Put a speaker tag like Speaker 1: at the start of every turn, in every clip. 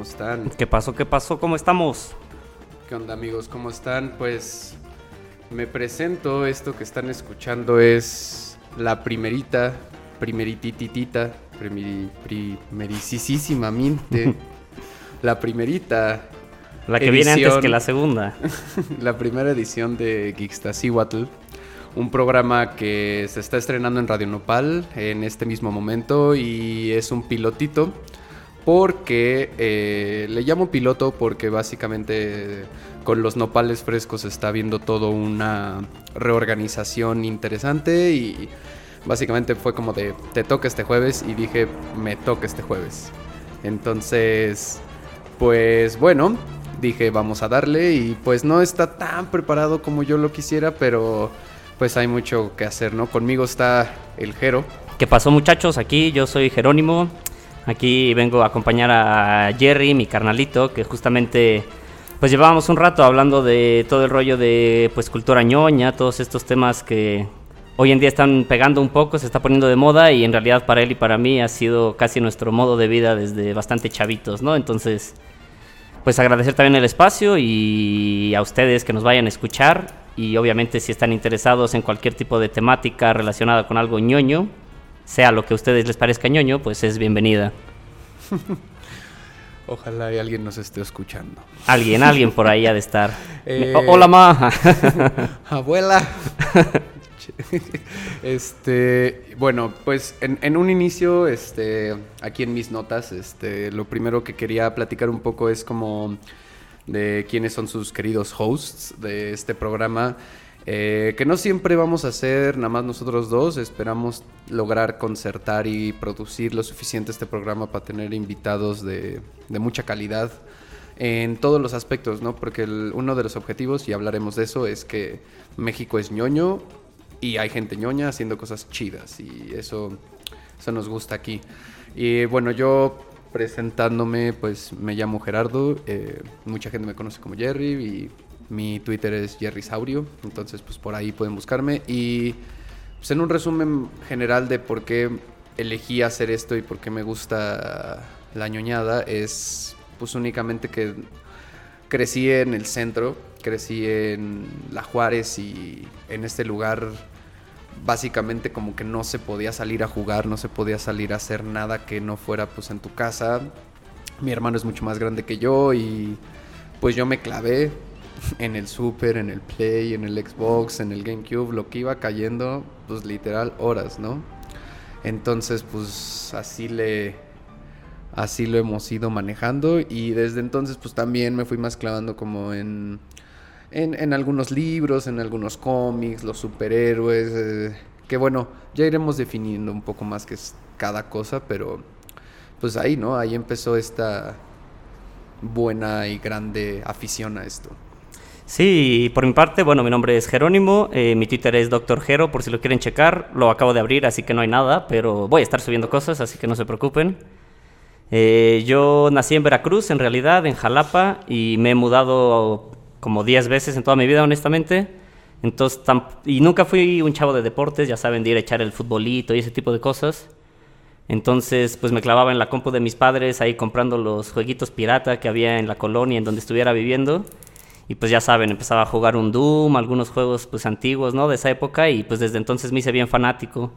Speaker 1: ¿Qué onda, bandita? ¿Cómo están?
Speaker 2: ¿Qué pasó? ¿Qué pasó? ¿Cómo estamos?
Speaker 1: ¿Qué onda, amigos? ¿Cómo están? Pues me presento. Esto que están escuchando es la primerita, primeritititita, primeri, la primerita.
Speaker 2: La que viene antes que la segunda.
Speaker 1: la primera edición de Geekstasihuatl. Un programa que se está estrenando en Radio Nopal en este mismo momento y es un pilotito porque eh, le llamo piloto porque básicamente con los nopales frescos está viendo todo una reorganización interesante y básicamente fue como de te toca este jueves y dije me toca este jueves. Entonces, pues bueno, dije vamos a darle y pues no está tan preparado como yo lo quisiera, pero pues hay mucho que hacer, ¿no? Conmigo está el Jero.
Speaker 2: ¿Qué pasó muchachos? Aquí yo soy Jerónimo. Aquí vengo a acompañar a Jerry, mi carnalito, que justamente pues llevábamos un rato hablando de todo el rollo de pues cultura ñoña, todos estos temas que hoy en día están pegando un poco, se está poniendo de moda y en realidad para él y para mí ha sido casi nuestro modo de vida desde bastante chavitos, ¿no? Entonces, pues agradecer también el espacio y a ustedes que nos vayan a escuchar y obviamente si están interesados en cualquier tipo de temática relacionada con algo ñoño, sea lo que a ustedes les parezca ñoño, pues es bienvenida.
Speaker 1: Ojalá alguien nos esté escuchando.
Speaker 2: Alguien, alguien por ahí ha de estar. Eh, hola, ma.
Speaker 1: Abuela. este, bueno, pues en, en, un inicio, este, aquí en mis notas, este, lo primero que quería platicar un poco es como de quiénes son sus queridos hosts de este programa. Eh, que no siempre vamos a hacer nada más nosotros dos, esperamos lograr concertar y producir lo suficiente este programa para tener invitados de, mucha calidad en todos los aspectos, ¿no? Porque uno de los objetivos, y hablaremos de eso, es que México es ñoño y hay gente ñoña haciendo cosas chidas y eso, eso nos gusta aquí. Y bueno, yo presentándome, pues me llamo Gerardo, eh, mucha gente me conoce como Jerry y mi Twitter es Jerry Saurio, entonces pues por ahí pueden buscarme. Y pues en un resumen general de por qué elegí hacer esto y por qué me gusta la ñoñada es pues únicamente que crecí en el centro, crecí en La Juárez y en este lugar básicamente como que no se podía salir a jugar, no se podía salir a hacer nada que no fuera pues en tu casa. Mi hermano es mucho más grande que yo y pues yo me clavé, en el Super, en el Play, en el Xbox, en el GameCube, lo que iba cayendo, pues literal horas, ¿no? Entonces, pues así le así lo hemos ido manejando y desde entonces pues también me fui más clavando como en en, algunos libros, en algunos cómics, los superhéroes, eh, que bueno, ya iremos definiendo un poco más qué es cada cosa, pero pues ahí, ¿no? Ahí empezó esta buena y grande afición a esto.
Speaker 2: Sí, por mi parte, bueno, mi nombre es Jerónimo, eh, mi Twitter es Dr. Jero, por si lo quieren checar, lo acabo de abrir, así que no hay nada, pero voy a estar subiendo cosas, así que no se preocupen. Eh, yo nací en Veracruz, en realidad, en Jalapa, y me he mudado como 10 veces en toda mi vida, honestamente. Entonces, y nunca fui un chavo de deportes, ya saben, de ir a echar el futbolito y ese tipo de cosas. Entonces, pues me clavaba en la compu de mis padres, ahí comprando los jueguitos pirata que había en la colonia en donde estuviera viviendo y pues ya saben, empezaba a jugar un Doom, algunos juegos pues antiguos, ¿no? De esa época y pues desde entonces me hice bien fanático.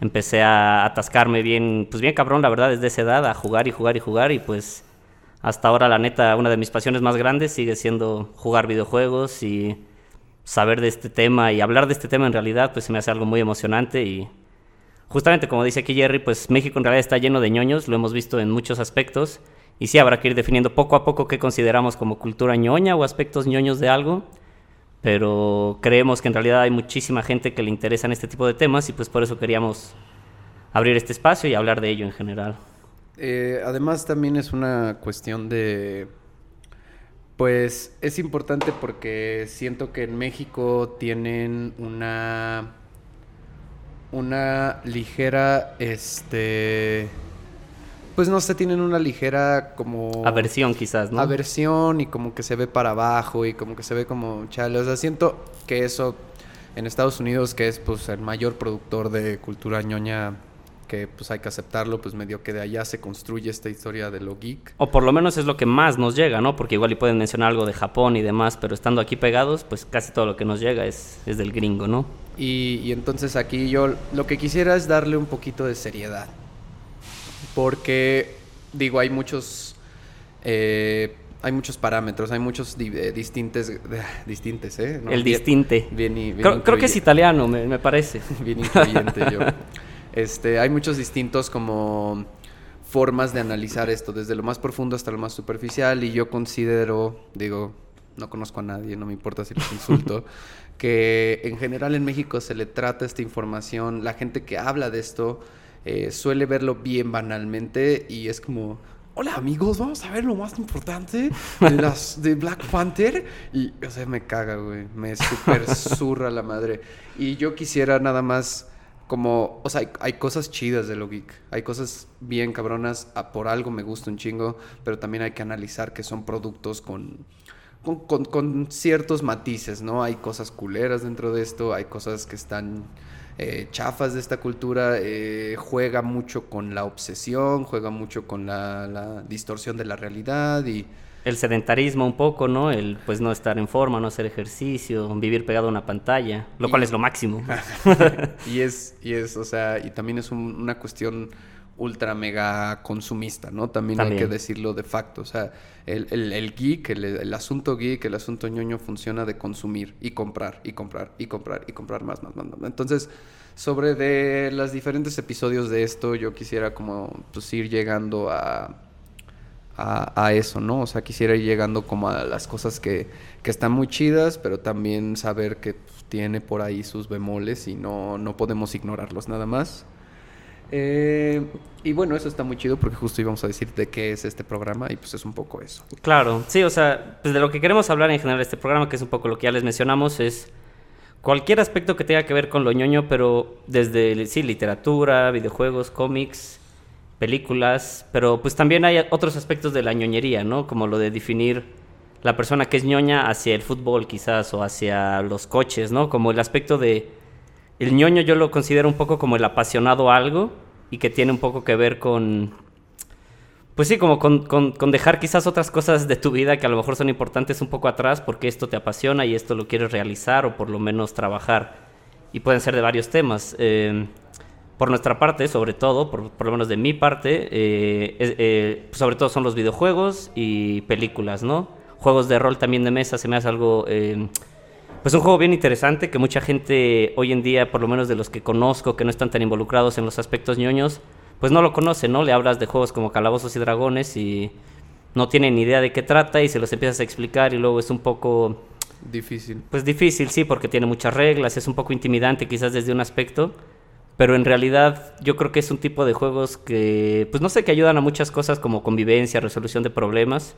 Speaker 2: Empecé a atascarme bien, pues bien cabrón, la verdad, desde esa edad, a jugar y jugar y jugar y pues hasta ahora la neta, una de mis pasiones más grandes sigue siendo jugar videojuegos y saber de este tema y hablar de este tema en realidad pues se me hace algo muy emocionante y justamente como dice aquí Jerry, pues México en realidad está lleno de ñoños, lo hemos visto en muchos aspectos y sí, habrá que ir definiendo poco a poco qué consideramos como cultura ñoña o aspectos ñoños de algo, pero creemos que en realidad hay muchísima gente que le interesan este tipo de temas y pues por eso queríamos abrir este espacio y hablar de ello en general.
Speaker 1: Eh, además también es una cuestión de... Pues es importante porque siento que en México tienen una... Una ligera, este pues no sé, tienen una ligera como...
Speaker 2: Aversión quizás, ¿no?
Speaker 1: Aversión y como que se ve para abajo y como que se ve como chale. O sea, siento que eso en Estados Unidos, que es pues el mayor productor de cultura ñoña que pues hay que aceptarlo, pues medio que de allá se construye esta historia de lo geek.
Speaker 2: O por lo menos es lo que más nos llega, ¿no? Porque igual y pueden mencionar algo de Japón y demás, pero estando aquí pegados, pues casi todo lo que nos llega es, es del gringo, ¿no?
Speaker 1: Y, y entonces aquí yo lo que quisiera es darle un poquito de seriedad. Porque, digo, hay muchos... eh, hay muchos parámetros, hay muchos di- eh, distintes, distintes, ¿eh? No,
Speaker 2: El distinte.
Speaker 1: Bien, bien
Speaker 2: Creo, creo que es italiano, me, me parece.
Speaker 1: bien incluyente yo. Este, hay muchos distintos como formas de analizar esto, desde lo más profundo hasta lo más superficial, y yo considero, digo, no conozco a nadie, no me importa si los insulto, que en general en México se le trata esta información, la gente que habla de esto eh, suele verlo bien banalmente y es como... Hola amigos, vamos a ver lo más importante de las de Black Panther y o sea me caga, güey, me super zurra la madre. Y yo quisiera nada más como, o sea, hay, hay cosas chidas de lo geek, hay cosas bien cabronas, a- por algo me gusta un chingo, pero también hay que analizar que son productos con, con, con- con ciertos matices, ¿no? Hay cosas culeras dentro de esto, hay cosas que están eh, chafas de esta cultura, eh, juega mucho con la obsesión, juega mucho con la, la distorsión de la realidad y...
Speaker 2: El sedentarismo un poco, ¿no? El pues no estar en forma, no hacer ejercicio, vivir pegado a una pantalla, lo cual es lo máximo.
Speaker 1: y es, y es, o sea, y también es un- una cuestión ultra mega consumista, ¿no? También, hay que decirlo de facto. O sea, el, el- el geek, el, el asunto geek, el asunto ñoño funciona de consumir y comprar y comprar y comprar y comprar más, más, más. más. Entonces, sobre de los diferentes episodios de esto, yo quisiera como pues ir llegando a, a, a eso, ¿no? O sea, quisiera ir llegando como a las cosas que, que están muy chidas, pero también saber que pues, tiene por ahí sus bemoles y no, no podemos ignorarlos nada más. Eh, y bueno, eso está muy chido porque justo íbamos a decir de qué es este programa y pues es un poco eso.
Speaker 2: Claro, sí, o sea, pues de lo que queremos hablar en general de este programa, que es un poco lo que ya les mencionamos, es cualquier aspecto que tenga que ver con lo ñoño, pero desde, sí, literatura, videojuegos, cómics, películas, pero pues también hay otros aspectos de la ñoñería, ¿no? Como lo de definir la persona que es ñoña hacia el fútbol quizás o hacia los coches, ¿no? Como el aspecto de... El ñoño yo lo considero un poco como el apasionado a algo y que tiene un poco que ver con pues sí, como con, con- con dejar quizás otras cosas de tu vida que a lo mejor son importantes un poco atrás porque esto te apasiona y esto lo quieres realizar o por lo menos trabajar. Y pueden ser de varios temas. Eh, por nuestra parte, sobre todo, por, lo menos de mi parte, eh, eh, sobre todo son los videojuegos y películas, ¿no? Juegos de rol también de mesa se me hace algo... pues un juego bien interesante que mucha gente hoy en día, por lo menos de los que conozco, que no están tan involucrados en los aspectos ñoños, pues no lo conocen, ¿no? Le hablas de juegos como Calabozos y Dragones y no tienen ni idea de qué trata y se los empiezas a explicar y luego es un poco,
Speaker 1: Difícil.
Speaker 2: pues difícil, sí, porque tiene muchas reglas, es un poco intimidante quizás desde un aspecto, pero en realidad yo creo que es un tipo de juegos que, pues no sé, que ayudan a muchas cosas como convivencia, resolución de problemas.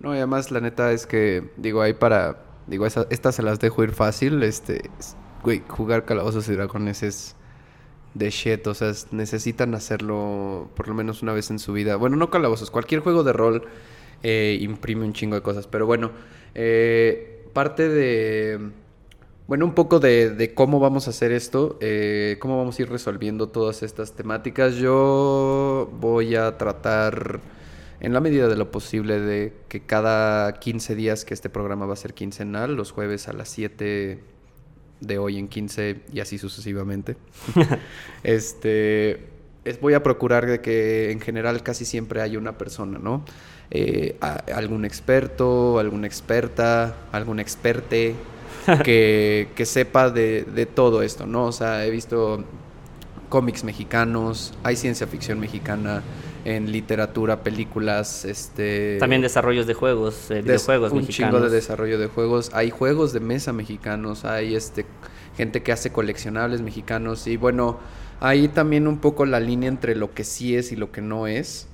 Speaker 1: No, y además la neta es que, digo, ahí para, digo, estas se las dejo ir fácil, este, es- güey, jugar calabozos y dragones es de shit, o sea, es- necesitan hacerlo por lo menos una vez en su vida. Bueno, no calabozos, cualquier juego de rol eh, imprime un chingo de cosas, pero bueno, eh, parte de, bueno, un poco de, de cómo vamos a hacer esto, eh, cómo vamos a ir resolviendo todas estas temáticas. Yo voy a tratar, en la medida de lo posible, de que cada 15 días, que este programa va a ser quincenal, los jueves a las 7 de hoy en 15 y así sucesivamente. este, es- voy a procurar de que en general casi siempre haya una persona, ¿no? Eh, a- algún experto, alguna experta, algún experte que, que sepa de, de todo esto, ¿no? O sea, he visto cómics mexicanos, hay ciencia ficción mexicana en literatura, películas, este...
Speaker 2: También desarrollos de juegos, eh,
Speaker 1: Des-
Speaker 2: videojuegos
Speaker 1: un
Speaker 2: mexicanos.
Speaker 1: chingo de desarrollo de juegos. Hay juegos de mesa mexicanos, hay este gente que hace coleccionables mexicanos y bueno, ahí también un poco la línea entre lo que sí es y lo que no es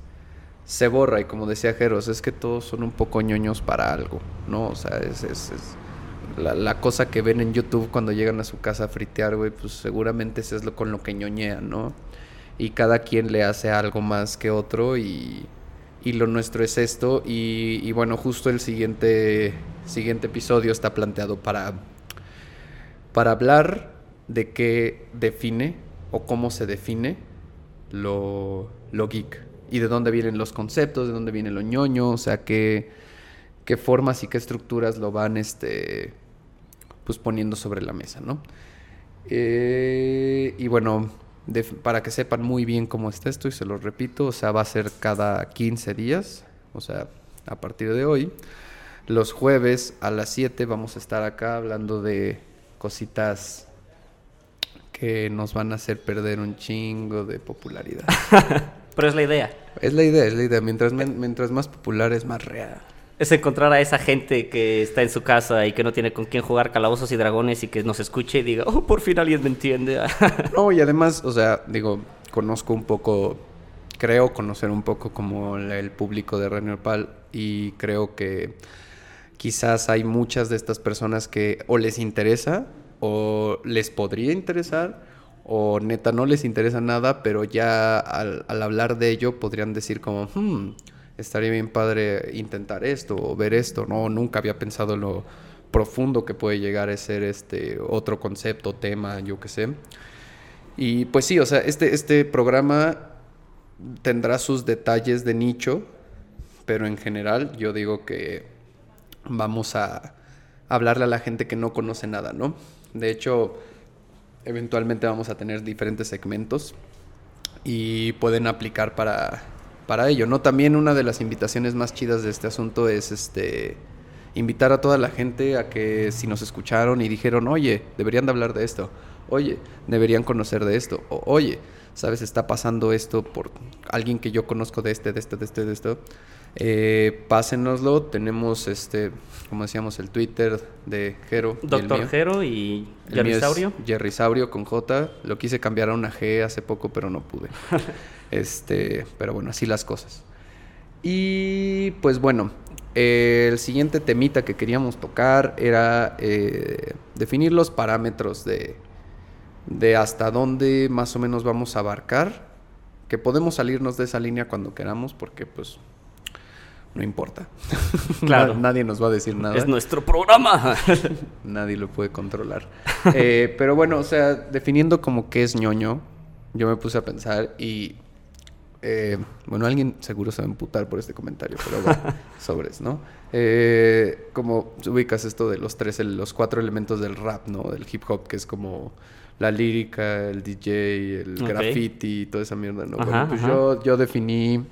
Speaker 1: se borra y como decía Jeros, es que todos son un poco ñoños para algo, ¿no? O sea, es, es- es la, la cosa que ven en YouTube cuando llegan a su casa a fritear, güey, pues seguramente eso es lo con lo que ñoñean, ¿no? Y cada quien le hace algo más que otro y, y lo nuestro es esto. Y, y bueno, justo el siguiente, siguiente episodio está planteado para, para hablar de qué define o cómo se define lo, lo geek. Y de dónde vienen los conceptos, de dónde viene lo ñoño, o sea, qué, qué formas y qué estructuras lo van este, pues poniendo sobre la mesa, ¿no? Eh, y bueno, para que sepan muy bien cómo está esto, y se lo repito, o sea, va a ser cada 15 días, o sea, a partir de hoy. Los jueves a las 7 vamos a estar acá hablando de cositas que nos van a hacer perder un chingo de popularidad.
Speaker 2: Pero es la idea.
Speaker 1: Es la idea, es la idea. Mientras, mientras más popular es más real.
Speaker 2: Es encontrar a esa gente que está en su casa y que no tiene con quién jugar calabozos y dragones y que nos escuche y diga, oh, por fin alguien me entiende.
Speaker 1: no, y además, o sea, digo, conozco un poco, creo conocer un poco como el público de Reino Pal y creo que quizás hay muchas de estas personas que o les interesa o les podría interesar o neta no les interesa nada, pero ya al, hablar de ello podrían decir como, hmm, estaría bien padre intentar esto o ver esto, no, nunca había pensado lo profundo que puede llegar a ser este otro concepto, tema, yo qué sé. Y pues sí, o sea, este, este programa tendrá sus detalles de nicho, pero en general yo digo que vamos a hablarle a la gente que no conoce nada, ¿no? De hecho, eventualmente vamos a tener diferentes segmentos y pueden aplicar para, para ello, ¿no? También una de las invitaciones más chidas de este asunto es este invitar a toda la gente a que si nos escucharon y dijeron, oye, deberían de hablar de esto, oye, deberían conocer de esto, o oye, ¿sabes? Está pasando esto por alguien que yo conozco de este, de este, de este, de esto. Eh, pásenoslo. Tenemos, este, como decíamos, el Twitter de Jero.
Speaker 2: Doctor Jero y Jerry Saurio.
Speaker 1: Jerry Saurio con J. Lo quise cambiar a una G hace poco, pero no pude. este, pero bueno, así las cosas. Y pues bueno, el siguiente temita que queríamos tocar era eh, definir los parámetros de, de hasta dónde más o menos vamos a abarcar. Que podemos salirnos de esa línea cuando queramos, porque pues no importa.
Speaker 2: Claro.
Speaker 1: Nadie nos va a decir nada.
Speaker 2: Es nuestro programa.
Speaker 1: Nadie lo puede controlar. Eh, pero bueno, o sea, definiendo como qué es ñoño, yo me puse a pensar y. Eh, bueno, alguien seguro se va a emputar por este comentario, pero bueno, sobres, ¿no? Eh, como ubicas esto de los tres, los cuatro elementos del rap, ¿no? Del hip hop, que es como la lírica, el DJ, el graffiti y toda esa mierda, ¿no? bueno, pues yo, yo definí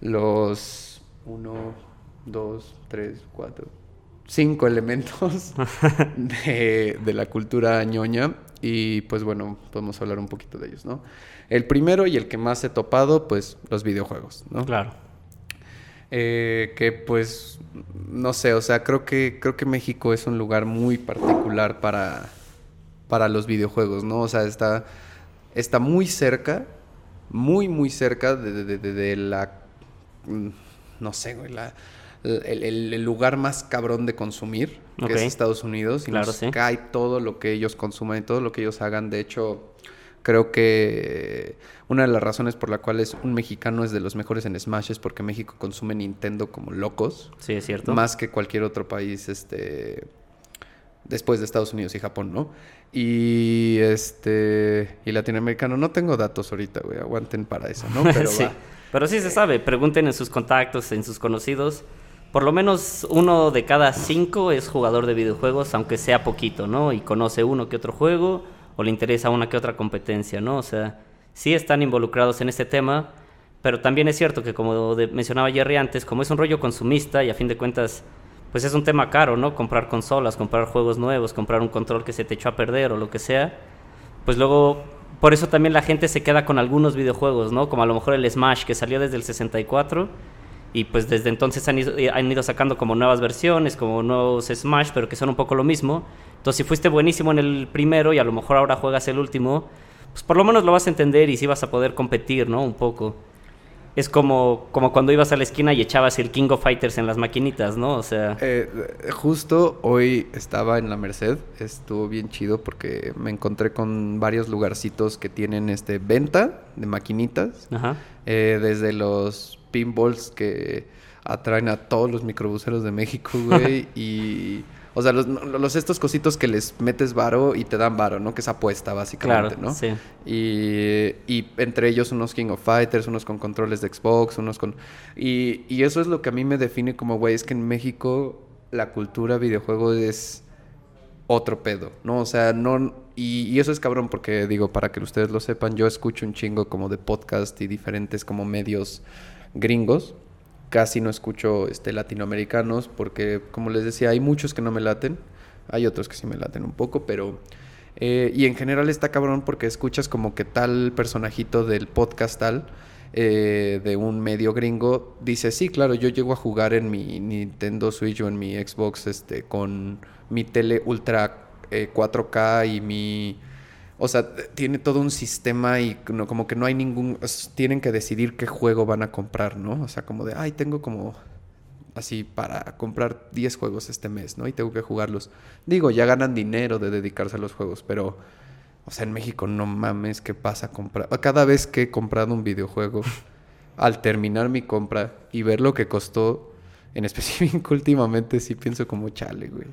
Speaker 1: los uno, dos, tres, cuatro, cinco elementos de, la cultura ñoña y pues bueno, podemos hablar un poquito de ellos, ¿no? El primero y el que más he topado, pues los videojuegos, ¿no?
Speaker 2: Claro.
Speaker 1: Eh, que pues, no sé, o sea, creo que, creo que México es un lugar muy particular para, para los videojuegos, ¿no? O sea, está, está muy cerca, muy, muy cerca de, de la no sé, güey, el, lugar más cabrón de consumir, que es Estados Unidos, y nos cae todo lo que ellos consuman y todo lo que ellos hagan. De hecho, creo que una de las razones por la cual un mexicano es de los mejores en Smash es porque México consume Nintendo como locos.
Speaker 2: Sí, es cierto.
Speaker 1: Más que cualquier otro país, este después de Estados Unidos y Japón, ¿no? Y este y latinoamericano no tengo datos ahorita, güey, aguanten para eso, ¿no?
Speaker 2: Pero sí. Pero sí se sabe, pregunten en sus contactos, en sus conocidos. Por lo menos uno de cada cinco es jugador de videojuegos, aunque sea poquito, ¿no? Y conoce uno que otro juego o le interesa una que otra competencia, ¿no? O sea, sí están involucrados en este tema, pero también es cierto que como mencionaba Jerry antes, como es un rollo consumista y a fin de cuentas, pues es un tema caro, ¿no? Comprar consolas, comprar juegos nuevos, comprar un control que se te echó a perder o lo que sea, pues luego por eso también la gente se queda con algunos videojuegos, ¿no? Como a lo mejor el Smash que salió desde el 64 y pues desde entonces han ido, eh, han ido, sacando como nuevas versiones, como nuevos Smash, pero que son un poco lo mismo. Entonces si fuiste buenísimo en el primero y a lo mejor ahora juegas el último, pues por lo menos lo vas a entender y sí vas a poder competir, ¿no? Un poco es como, como cuando ibas a la esquina y echabas el King of Fighters en las maquinitas, ¿no? O sea...
Speaker 1: Eh, justo hoy estaba en la Merced, estuvo bien chido porque me encontré con varios lugarcitos que tienen este venta de maquinitas, Ajá. Eh, desde los pinballs que atraen a todos los microbuseros de México, güey, y... O sea, los, los estos cositos que les metes varo y te dan varo, ¿no? Que es apuesta, básicamente,
Speaker 2: Claro,
Speaker 1: ¿no?
Speaker 2: sí.
Speaker 1: Y, y entre ellos unos King of Fighters, unos con controles de Xbox, unos con... Y, y eso es lo que a mí me define como, güey, es que en México la cultura videojuego es otro pedo, ¿no? O sea, no... Y, y eso es cabrón porque, digo, para que ustedes lo sepan, yo escucho un chingo como de podcast y diferentes como medios gringos. Casi no escucho este, latinoamericanos porque, como les decía, hay muchos que no me laten. Hay otros que sí me laten un poco, pero... eh, y en general está cabrón porque escuchas como que tal personajito del podcast tal eh, de un medio gringo dice, sí, claro, yo llego a jugar en mi Nintendo Switch o en mi Xbox este, con mi tele ultra eh, 4K y mi... O sea, tiene todo un sistema y no, como que no hay ningún... Tienen que decidir qué juego van a comprar, ¿no? O sea, como de, ay, tengo como así para comprar 10 juegos este mes, ¿no? Y tengo que jugarlos. Digo, ya ganan dinero de dedicarse a los juegos, pero, o sea, en México no mames, ¿qué pasa? Comprar... Cada vez que he comprado un videojuego, al terminar mi compra y ver lo que costó, en específico últimamente sí pienso como chale, güey.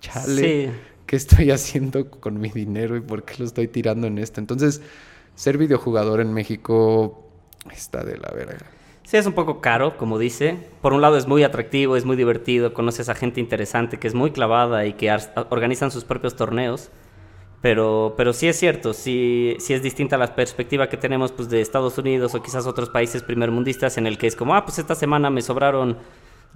Speaker 1: Chale.
Speaker 2: Sí.
Speaker 1: ¿Qué estoy haciendo con mi dinero y por qué lo estoy tirando en esto? Entonces, ser videojugador en México está de la verga.
Speaker 2: Sí, es un poco caro, como dice. Por un lado es muy atractivo, es muy divertido, conoces a gente interesante que es muy clavada y que organizan sus propios torneos. Pero, pero sí es cierto, sí, sí es distinta la perspectiva que tenemos pues, de Estados Unidos o quizás otros países primermundistas en el que es como, ah, pues esta semana me sobraron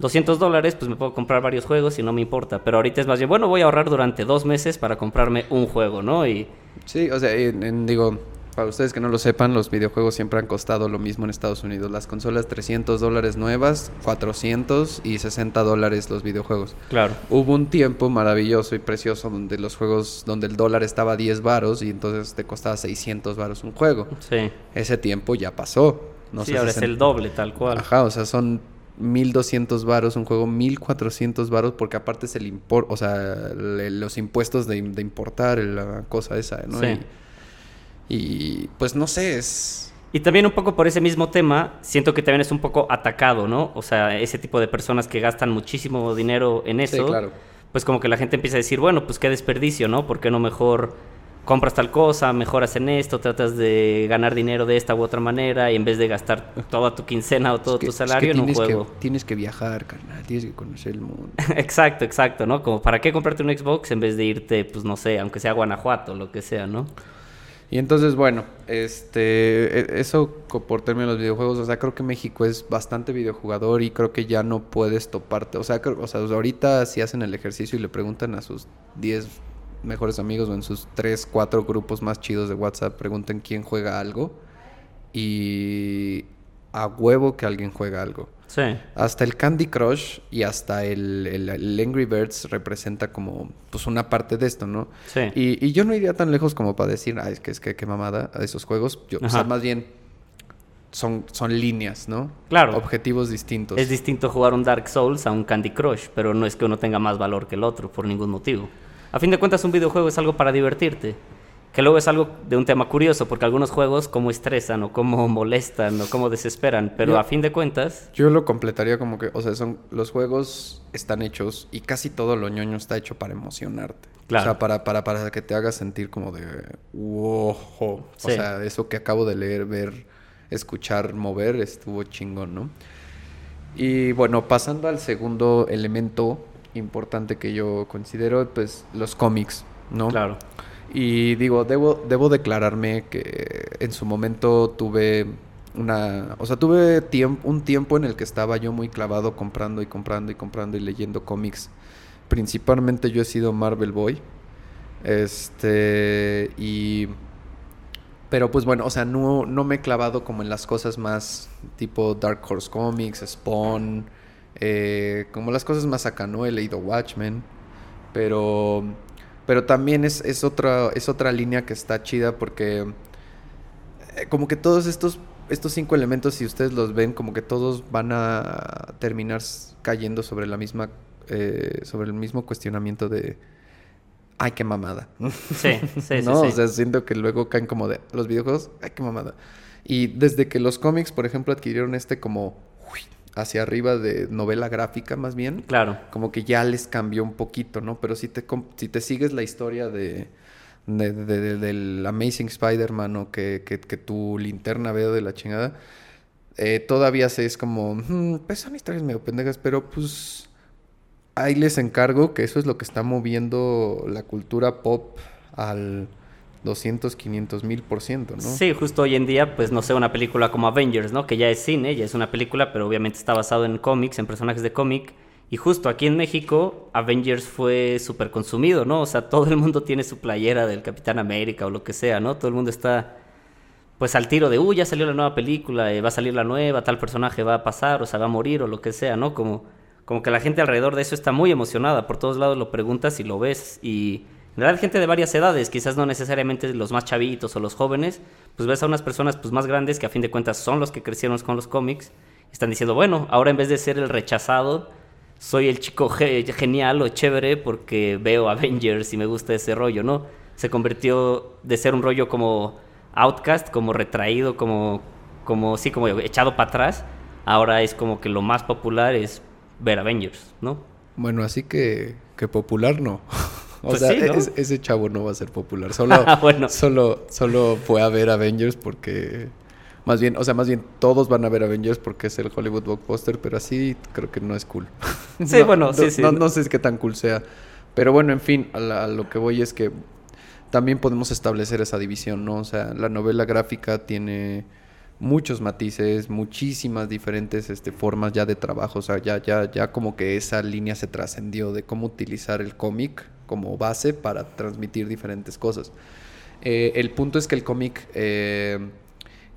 Speaker 2: 200 dólares, pues me puedo comprar varios juegos y no me importa. Pero ahorita es más bien, bueno, voy a ahorrar durante dos meses para comprarme un juego, ¿no? Y
Speaker 1: Sí, o sea, en- en- digo, para ustedes que no lo sepan, los videojuegos siempre han costado lo mismo en Estados Unidos. Las consolas 300 dólares nuevas, 400 y 60 dólares los videojuegos.
Speaker 2: claro.
Speaker 1: Hubo un tiempo maravilloso y precioso donde los juegos, donde el dólar estaba a 10 varos y entonces te costaba 600 varos un juego.
Speaker 2: Sí.
Speaker 1: Ese tiempo ya pasó. No
Speaker 2: sí,
Speaker 1: sé
Speaker 2: ahora es el doble, tal cual.
Speaker 1: Ajá, o sea, son 1200 varos un juego, 1400 varos porque aparte es el import, o sea, le- los impuestos de, de importar la cosa esa, ¿no?
Speaker 2: Sí.
Speaker 1: Y, y, pues no sé, es
Speaker 2: Y también un poco por ese mismo tema, siento que también es un poco atacado, ¿no? O sea, ese tipo de personas que gastan muchísimo dinero en eso,
Speaker 1: Sí, claro.
Speaker 2: pues como que la gente empieza a decir, bueno, pues qué desperdicio, ¿no? ¿Por qué no mejor compras tal cosa, mejoras en esto, tratas de ganar dinero de esta u otra manera y en vez de gastar toda tu quincena o todo
Speaker 1: es que-
Speaker 2: tu
Speaker 1: es que
Speaker 2: salario en un juego?
Speaker 1: Que, tienes que viajar, carnal, tienes que conocer el mundo.
Speaker 2: exacto, exacto, ¿no? Como para qué comprarte un Xbox en vez de irte, pues no sé, aunque sea a Guanajuato, lo que sea, ¿no?
Speaker 1: Y entonces, bueno, este, e- eso por términos de los videojuegos, o sea, creo que México es bastante videojugador y creo que ya no puedes toparte. O sea, creo- o sea, ahorita si hacen el ejercicio y le preguntan a sus 10 mejores amigos o en sus 3, 4 grupos más chidos de WhatsApp, pregunten quién juega algo y a huevo que alguien juega algo.
Speaker 2: Sí.
Speaker 1: Hasta el Candy Crush y hasta el, el- el Angry Birds representa como pues una parte de esto, ¿no?
Speaker 2: Sí.
Speaker 1: Y, y yo no iría tan lejos como para decir, ay, es que es que qué mamada a esos juegos. Yo, o sea, más bien son, son líneas, ¿no?
Speaker 2: Claro.
Speaker 1: Objetivos distintos.
Speaker 2: Es distinto jugar un Dark Souls a un Candy Crush, pero no es que uno tenga más valor que el otro por ningún motivo. A fin de cuentas, un videojuego es algo para divertirte. Que luego es algo de un tema curioso, porque algunos juegos como estresan o como molestan o como desesperan, pero
Speaker 1: Yo-
Speaker 2: a fin de cuentas,
Speaker 1: Yo lo completaría como que, o sea, son los juegos están hechos y casi todo lo ñoño está hecho para emocionarte.
Speaker 2: Claro.
Speaker 1: O sea, para, para, para que te hagas sentir como de wow. O
Speaker 2: Sí.
Speaker 1: sea, eso que acabo de leer, ver, escuchar, mover, estuvo chingón, ¿no? Y bueno, pasando al segundo elemento importante que yo considero, pues los cómics, ¿no?
Speaker 2: claro.
Speaker 1: Y digo, debo, debo declararme que en su momento tuve una... O sea, tuve tiemp- un tiempo en el que estaba yo muy clavado comprando y comprando y comprando y leyendo cómics. Principalmente yo he sido Marvel Boy. Este... Y... Pero pues bueno, o sea, no, no me he clavado como en las cosas más tipo Dark Horse Comics, Spawn, eh, como las cosas más acá, ¿no? He leído Watchmen, pero, pero también es, es, otra, es otra línea que está chida porque eh, como que todos estos, estos cinco elementos, si ustedes los ven, como que todos van a terminar cayendo sobre la misma, eh, sobre el mismo cuestionamiento de, ay, qué mamada.
Speaker 2: Sí, sí, sí.
Speaker 1: no,
Speaker 2: sí.
Speaker 1: o sea, siento que luego caen como de los videojuegos, ay, qué mamada. Y desde que los cómics, por ejemplo, adquirieron este como hacia arriba de novela gráfica más bien.
Speaker 2: Claro.
Speaker 1: Como que ya les cambió un poquito, ¿no? Pero si te, si te sigues la historia de, del Amazing Spider-Man o que, que, tu linterna veo de la chingada, eh, todavía se es como, hmm, pues son historias medio pendejas, pero pues ahí les encargo que eso es lo que está moviendo la cultura pop al 200, 500 mil por ciento, ¿no?
Speaker 2: Sí, justo hoy en día, pues no sé, una película como Avengers, ¿no? Que ya es cine, ya es una película, pero obviamente está basado en cómics, en personajes de cómic. Y justo aquí en México, Avengers fue súper consumido, ¿no? O sea, todo el mundo tiene su playera del Capitán América o lo que sea, ¿no? Todo el mundo está, pues, al tiro de, uy, ya salió la nueva película, eh, va a salir la nueva, tal personaje va a pasar, o sea, va a morir, o lo que sea, ¿no? Como, como que la gente alrededor de eso está muy emocionada. Por todos lados lo preguntas y lo ves. Y en realidad gente de varias edades, quizás no necesariamente los más chavitos o los jóvenes, pues ves a unas personas pues más grandes que a fin de cuentas son los que crecieron con los cómics, están diciendo, bueno, ahora en vez de ser el rechazado, soy el chico genial o chévere porque veo Avengers y me gusta ese rollo, ¿no? Se convirtió de ser un rollo como outcast, como retraído, como, como sí, como echado para atrás, ahora es como que lo más popular es ver Avengers, ¿no?
Speaker 1: Bueno, así que, que popular no. O pues sea, ese chavo no va a ser popular. Solo, bueno. solo, solo fue a ver Avengers porque. Más bien, o sea, más bien todos van a ver Avengers porque es el Hollywood blockbuster, pero así creo que no es cool.
Speaker 2: Sí, bueno, sí,
Speaker 1: sí. No, sé qué tan cool sea. Pero bueno, en fin, a, lo que voy es que también podemos establecer esa división, ¿no? O sea, la novela gráfica tiene muchos matices, muchísimas diferentes este, formas ya de trabajo. O sea, ya, ya, ya como que esa línea se trascendió de cómo utilizar el cómic como base para transmitir diferentes cosas. Eh, el punto es que el cómic eh,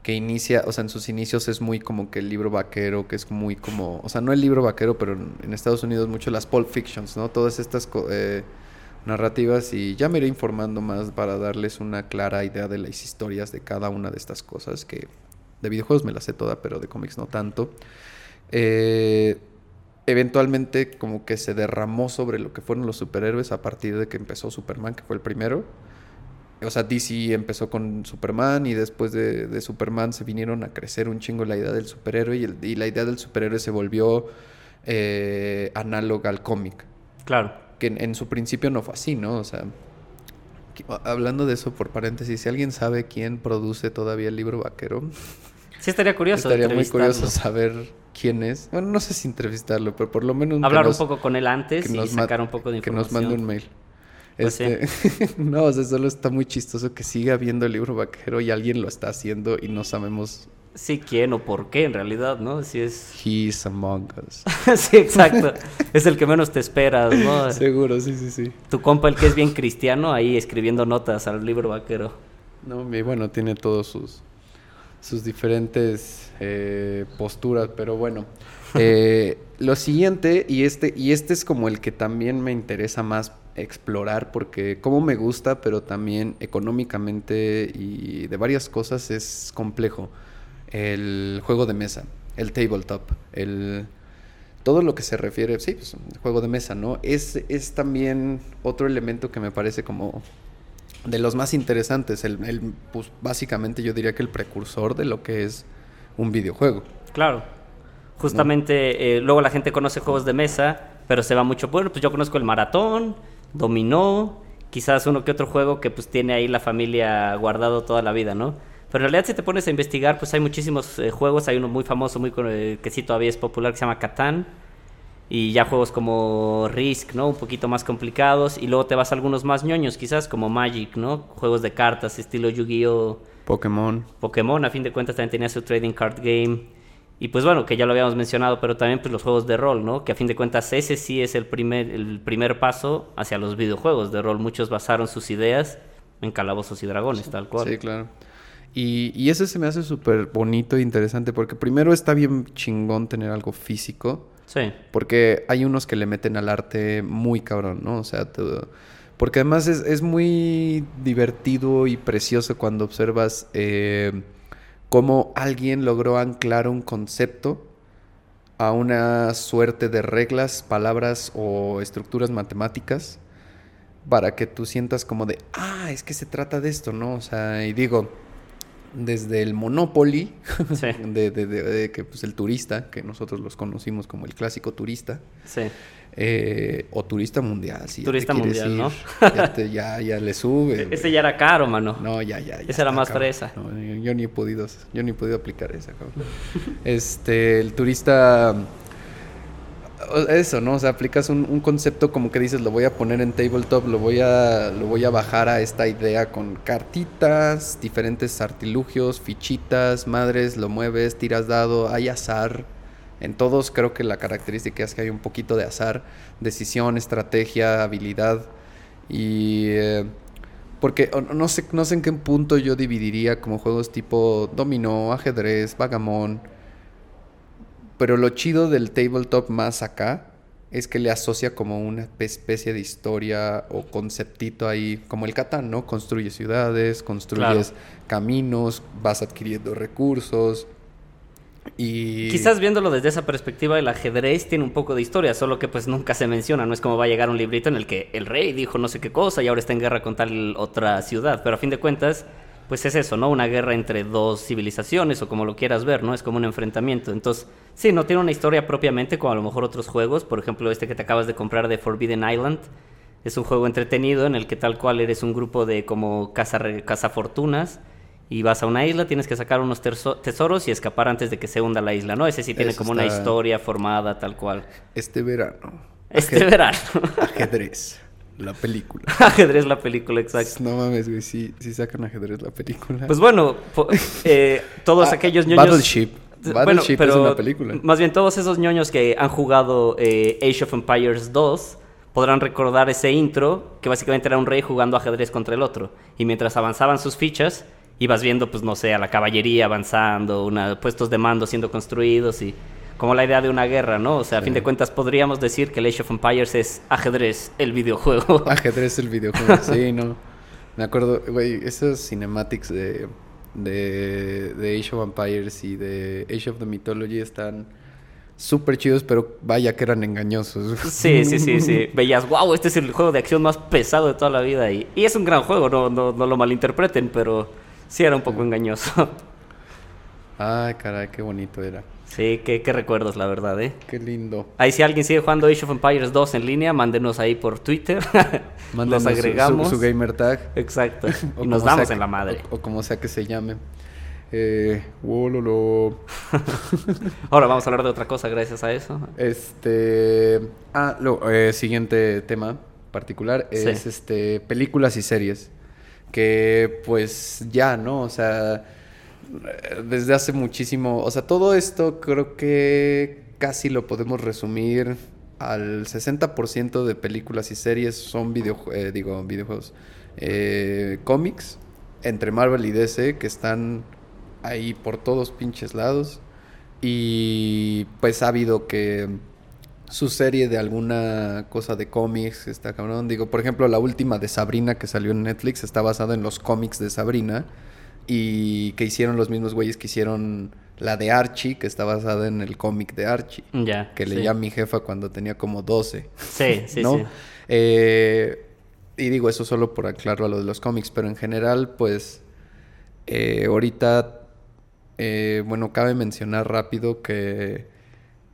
Speaker 1: que inicia, o sea, en sus inicios es muy como que el libro vaquero, que es muy como, o sea, no el libro vaquero, pero en, Estados Unidos mucho las Pulp Fictions, ¿no? Todas estas eh, narrativas y ya me iré informando más para darles una clara idea de las historias de cada una de estas cosas que de videojuegos me las sé toda, pero de cómics no tanto. Eh, eventualmente como que se derramó sobre lo que fueron los superhéroes a partir de que empezó Superman, que fue el primero. O sea, DC empezó con Superman y después de, Superman se vinieron a crecer un chingo la idea del superhéroe y, la idea del superhéroe se volvió eh, análoga al cómic.
Speaker 2: Claro.
Speaker 1: Que en, su principio no fue así, ¿no? O sea, hablando de eso por paréntesis, si alguien sabe quién produce todavía el libro vaquero.
Speaker 2: Sí, estaría curioso.
Speaker 1: Estaría muy curioso saber quién es. Bueno, no sé si entrevistarlo, pero por lo menos...
Speaker 2: Hablar un poco con él antes y sacar un poco de información.
Speaker 1: Que nos mande un mail. Pues este, no, o sea, solo está muy chistoso que siga viendo el libro vaquero y alguien lo está haciendo y no sabemos...
Speaker 2: Sí, quién o por qué en realidad, ¿no? Si es...
Speaker 1: He's among us.
Speaker 2: sí, exacto. es el que menos te esperas, ¿no?
Speaker 1: Seguro, sí, sí, sí.
Speaker 2: Tu compa, el que es bien cristiano, ahí escribiendo notas al libro vaquero.
Speaker 1: No, y bueno, tiene todos sus sus diferentes eh, posturas, pero bueno. Eh, lo siguiente, y este, y este es como el que también me interesa más explorar, porque como me gusta, pero también económicamente y de varias cosas es complejo. El juego de mesa, el tabletop, el todo lo que se refiere, sí, pues, juego de mesa, ¿no? Es, es también otro elemento que me parece como de los más interesantes, el, pues básicamente yo diría que el precursor de lo que es un videojuego.
Speaker 2: Claro. Justamente, eh, luego la gente conoce juegos de mesa, pero se va mucho, bueno, pues yo conozco el maratón, dominó, quizás uno que otro juego que pues tiene ahí la familia guardado toda la vida, ¿no? Pero en realidad si te pones a investigar, pues hay muchísimos eh, juegos, hay uno muy famoso, muy eh, que sí todavía es popular, que se llama Catán, y ya juegos como Risk, ¿no? Un poquito más complicados. Y luego te vas a algunos más ñoños, quizás, como Magic, ¿no? Juegos de cartas, estilo Yu-Gi-Oh!
Speaker 1: Pokémon.
Speaker 2: Pokémon, a fin de cuentas, también tenía su trading card game. Y pues bueno, que ya lo habíamos mencionado, pero también pues los juegos de rol, ¿no? Que a fin de cuentas ese sí es el primer, el primer paso hacia los videojuegos de rol. Muchos basaron sus ideas en calabozos y dragones, tal cual.
Speaker 1: Sí, claro. Y, y eso se me hace súper bonito e interesante porque primero está bien chingón tener algo físico
Speaker 2: Sí.
Speaker 1: Porque hay unos que le meten al arte muy cabrón, ¿no? O sea, porque además es, muy divertido y precioso cuando observas eh, cómo alguien logró anclar un concepto a una suerte de reglas, palabras o estructuras matemáticas para que tú sientas como de, ah, es que se trata de esto, ¿no? O sea, y digo, desde el Monopoly,
Speaker 2: Sí.
Speaker 1: de, de- de- de que pues el turista, que nosotros los conocimos como el clásico turista,
Speaker 2: Sí.
Speaker 1: eh, o turista mundial, si ya te
Speaker 2: Turista mundial,
Speaker 1: ir,
Speaker 2: ¿no?
Speaker 1: Ya, te- ya, ya le sube.
Speaker 2: Ese ya era caro, mano.
Speaker 1: No, ya, ya. ya
Speaker 2: Esa era más fresa.
Speaker 1: No, yo, yo ni he podido, yo ni he podido aplicar esa, cabrón. Este, el turista, eso, ¿no? O sea, aplicas un, un concepto como que dices, lo voy a poner en tabletop, lo voy a, lo voy a bajar a esta idea con cartitas, diferentes artilugios, fichitas, madres, lo mueves, tiras dado, hay azar. En todos creo que la característica es que hay un poquito de azar, decisión, estrategia, habilidad y... eh, porque no sé, no sé en qué punto yo dividiría como juegos tipo dominó, ajedrez, vagamón. Pero lo chido del tabletop más acá es que le asocia como una pe- especie de historia o conceptito ahí, como el Catán, ¿no? Construyes ciudades, construyes caminos, vas adquiriendo recursos. Y
Speaker 2: Quizás viéndolo desde esa perspectiva, el ajedrez tiene un poco de historia, solo que pues nunca se menciona, no es como va a llegar un librito en el que el rey dijo no sé qué cosa y ahora está en guerra con tal otra ciudad, pero a fin de cuentas, pues es eso, ¿no? Una guerra entre dos civilizaciones o como lo quieras ver, ¿no? Es como un enfrentamiento. Entonces, sí, no tiene una historia propiamente como a lo mejor otros juegos, por ejemplo, este que te acabas de comprar de Forbidden Island. Es un juego entretenido en el que tal cual eres un grupo de como caza, cazafortunas y vas a una isla, tienes que sacar unos tesoros y escapar antes de que se hunda la isla, ¿no? Ese sí tiene
Speaker 1: Eso
Speaker 2: como una historia formada tal cual.
Speaker 1: este verano.
Speaker 2: Este verano.
Speaker 1: Ajedrez, la película.
Speaker 2: Ajedrez la película, exacto.
Speaker 1: No mames, güey, sí, sí sacan ajedrez la película.
Speaker 2: Pues bueno, eh, todos
Speaker 1: Ah,
Speaker 2: aquellos ñoños...
Speaker 1: Battleship.
Speaker 2: Bueno,
Speaker 1: Battleship
Speaker 2: pero
Speaker 1: es una película.
Speaker 2: Más bien todos esos ñoños que han jugado eh, Age of Empires 2 podrán recordar ese intro que básicamente era un rey jugando ajedrez contra el otro. Y mientras avanzaban sus fichas, ibas viendo, pues no sé, a la caballería avanzando, una, puestos de mando siendo construidos y como la idea de una guerra, ¿no? O sea, a fin de cuentas podríamos decir que el Age of Empires es ajedrez, el videojuego.
Speaker 1: Ajedrez el videojuego, sí, no. Me acuerdo, güey, esos cinematics de, de, de Age of Empires y de Age of the Mythology están súper chidos, pero vaya que eran engañosos.
Speaker 2: Sí, sí, sí, sí. Veías, wow, este es el juego de acción más pesado de toda la vida. Y, y es un gran juego, no, no, no lo malinterpreten, pero sí era un poco engañoso.
Speaker 1: Ay, caray, qué bonito era.
Speaker 2: Sí, qué, qué recuerdos, la verdad, ¿eh?
Speaker 1: Qué lindo.
Speaker 2: Ahí si alguien sigue jugando Age of Empires 2 en línea, mándenos ahí por Twitter.
Speaker 1: Mándenos
Speaker 2: Los
Speaker 1: su-
Speaker 2: agregamos.
Speaker 1: Su, su gamer tag.
Speaker 2: Exacto. Y nos damos
Speaker 1: que-
Speaker 2: en la madre.
Speaker 1: O, o como sea que se llame. Eh, wololo.
Speaker 2: Ahora vamos a hablar de otra cosa gracias a eso.
Speaker 1: Este. Ah, lo, eh, siguiente tema particular es
Speaker 2: Sí.
Speaker 1: este películas y series. Que pues ya, ¿no? O sea, desde hace muchísimo. O sea, todo esto creo que casi lo podemos resumir al 60% de películas y series son videojuegos, digo, videojuegos, eh, cómics entre Marvel y DC que están ahí por todos pinches lados. Y pues ha habido que su serie de alguna cosa de cómics está cabrón. Digo, por ejemplo, la última de Sabrina que salió en Netflix está basada en los cómics de Sabrina. Y que hicieron los mismos güeyes que hicieron la de Archie, que está basada en el cómic de Archie.
Speaker 2: Ya.
Speaker 1: Que
Speaker 2: sí.
Speaker 1: leía a mi jefa cuando tenía como 12.
Speaker 2: Sí, sí,
Speaker 1: ¿no?
Speaker 2: sí.
Speaker 1: Eh, y digo eso solo por aclarar lo de los cómics, pero en general, pues, eh, ahorita, eh, bueno, cabe mencionar rápido que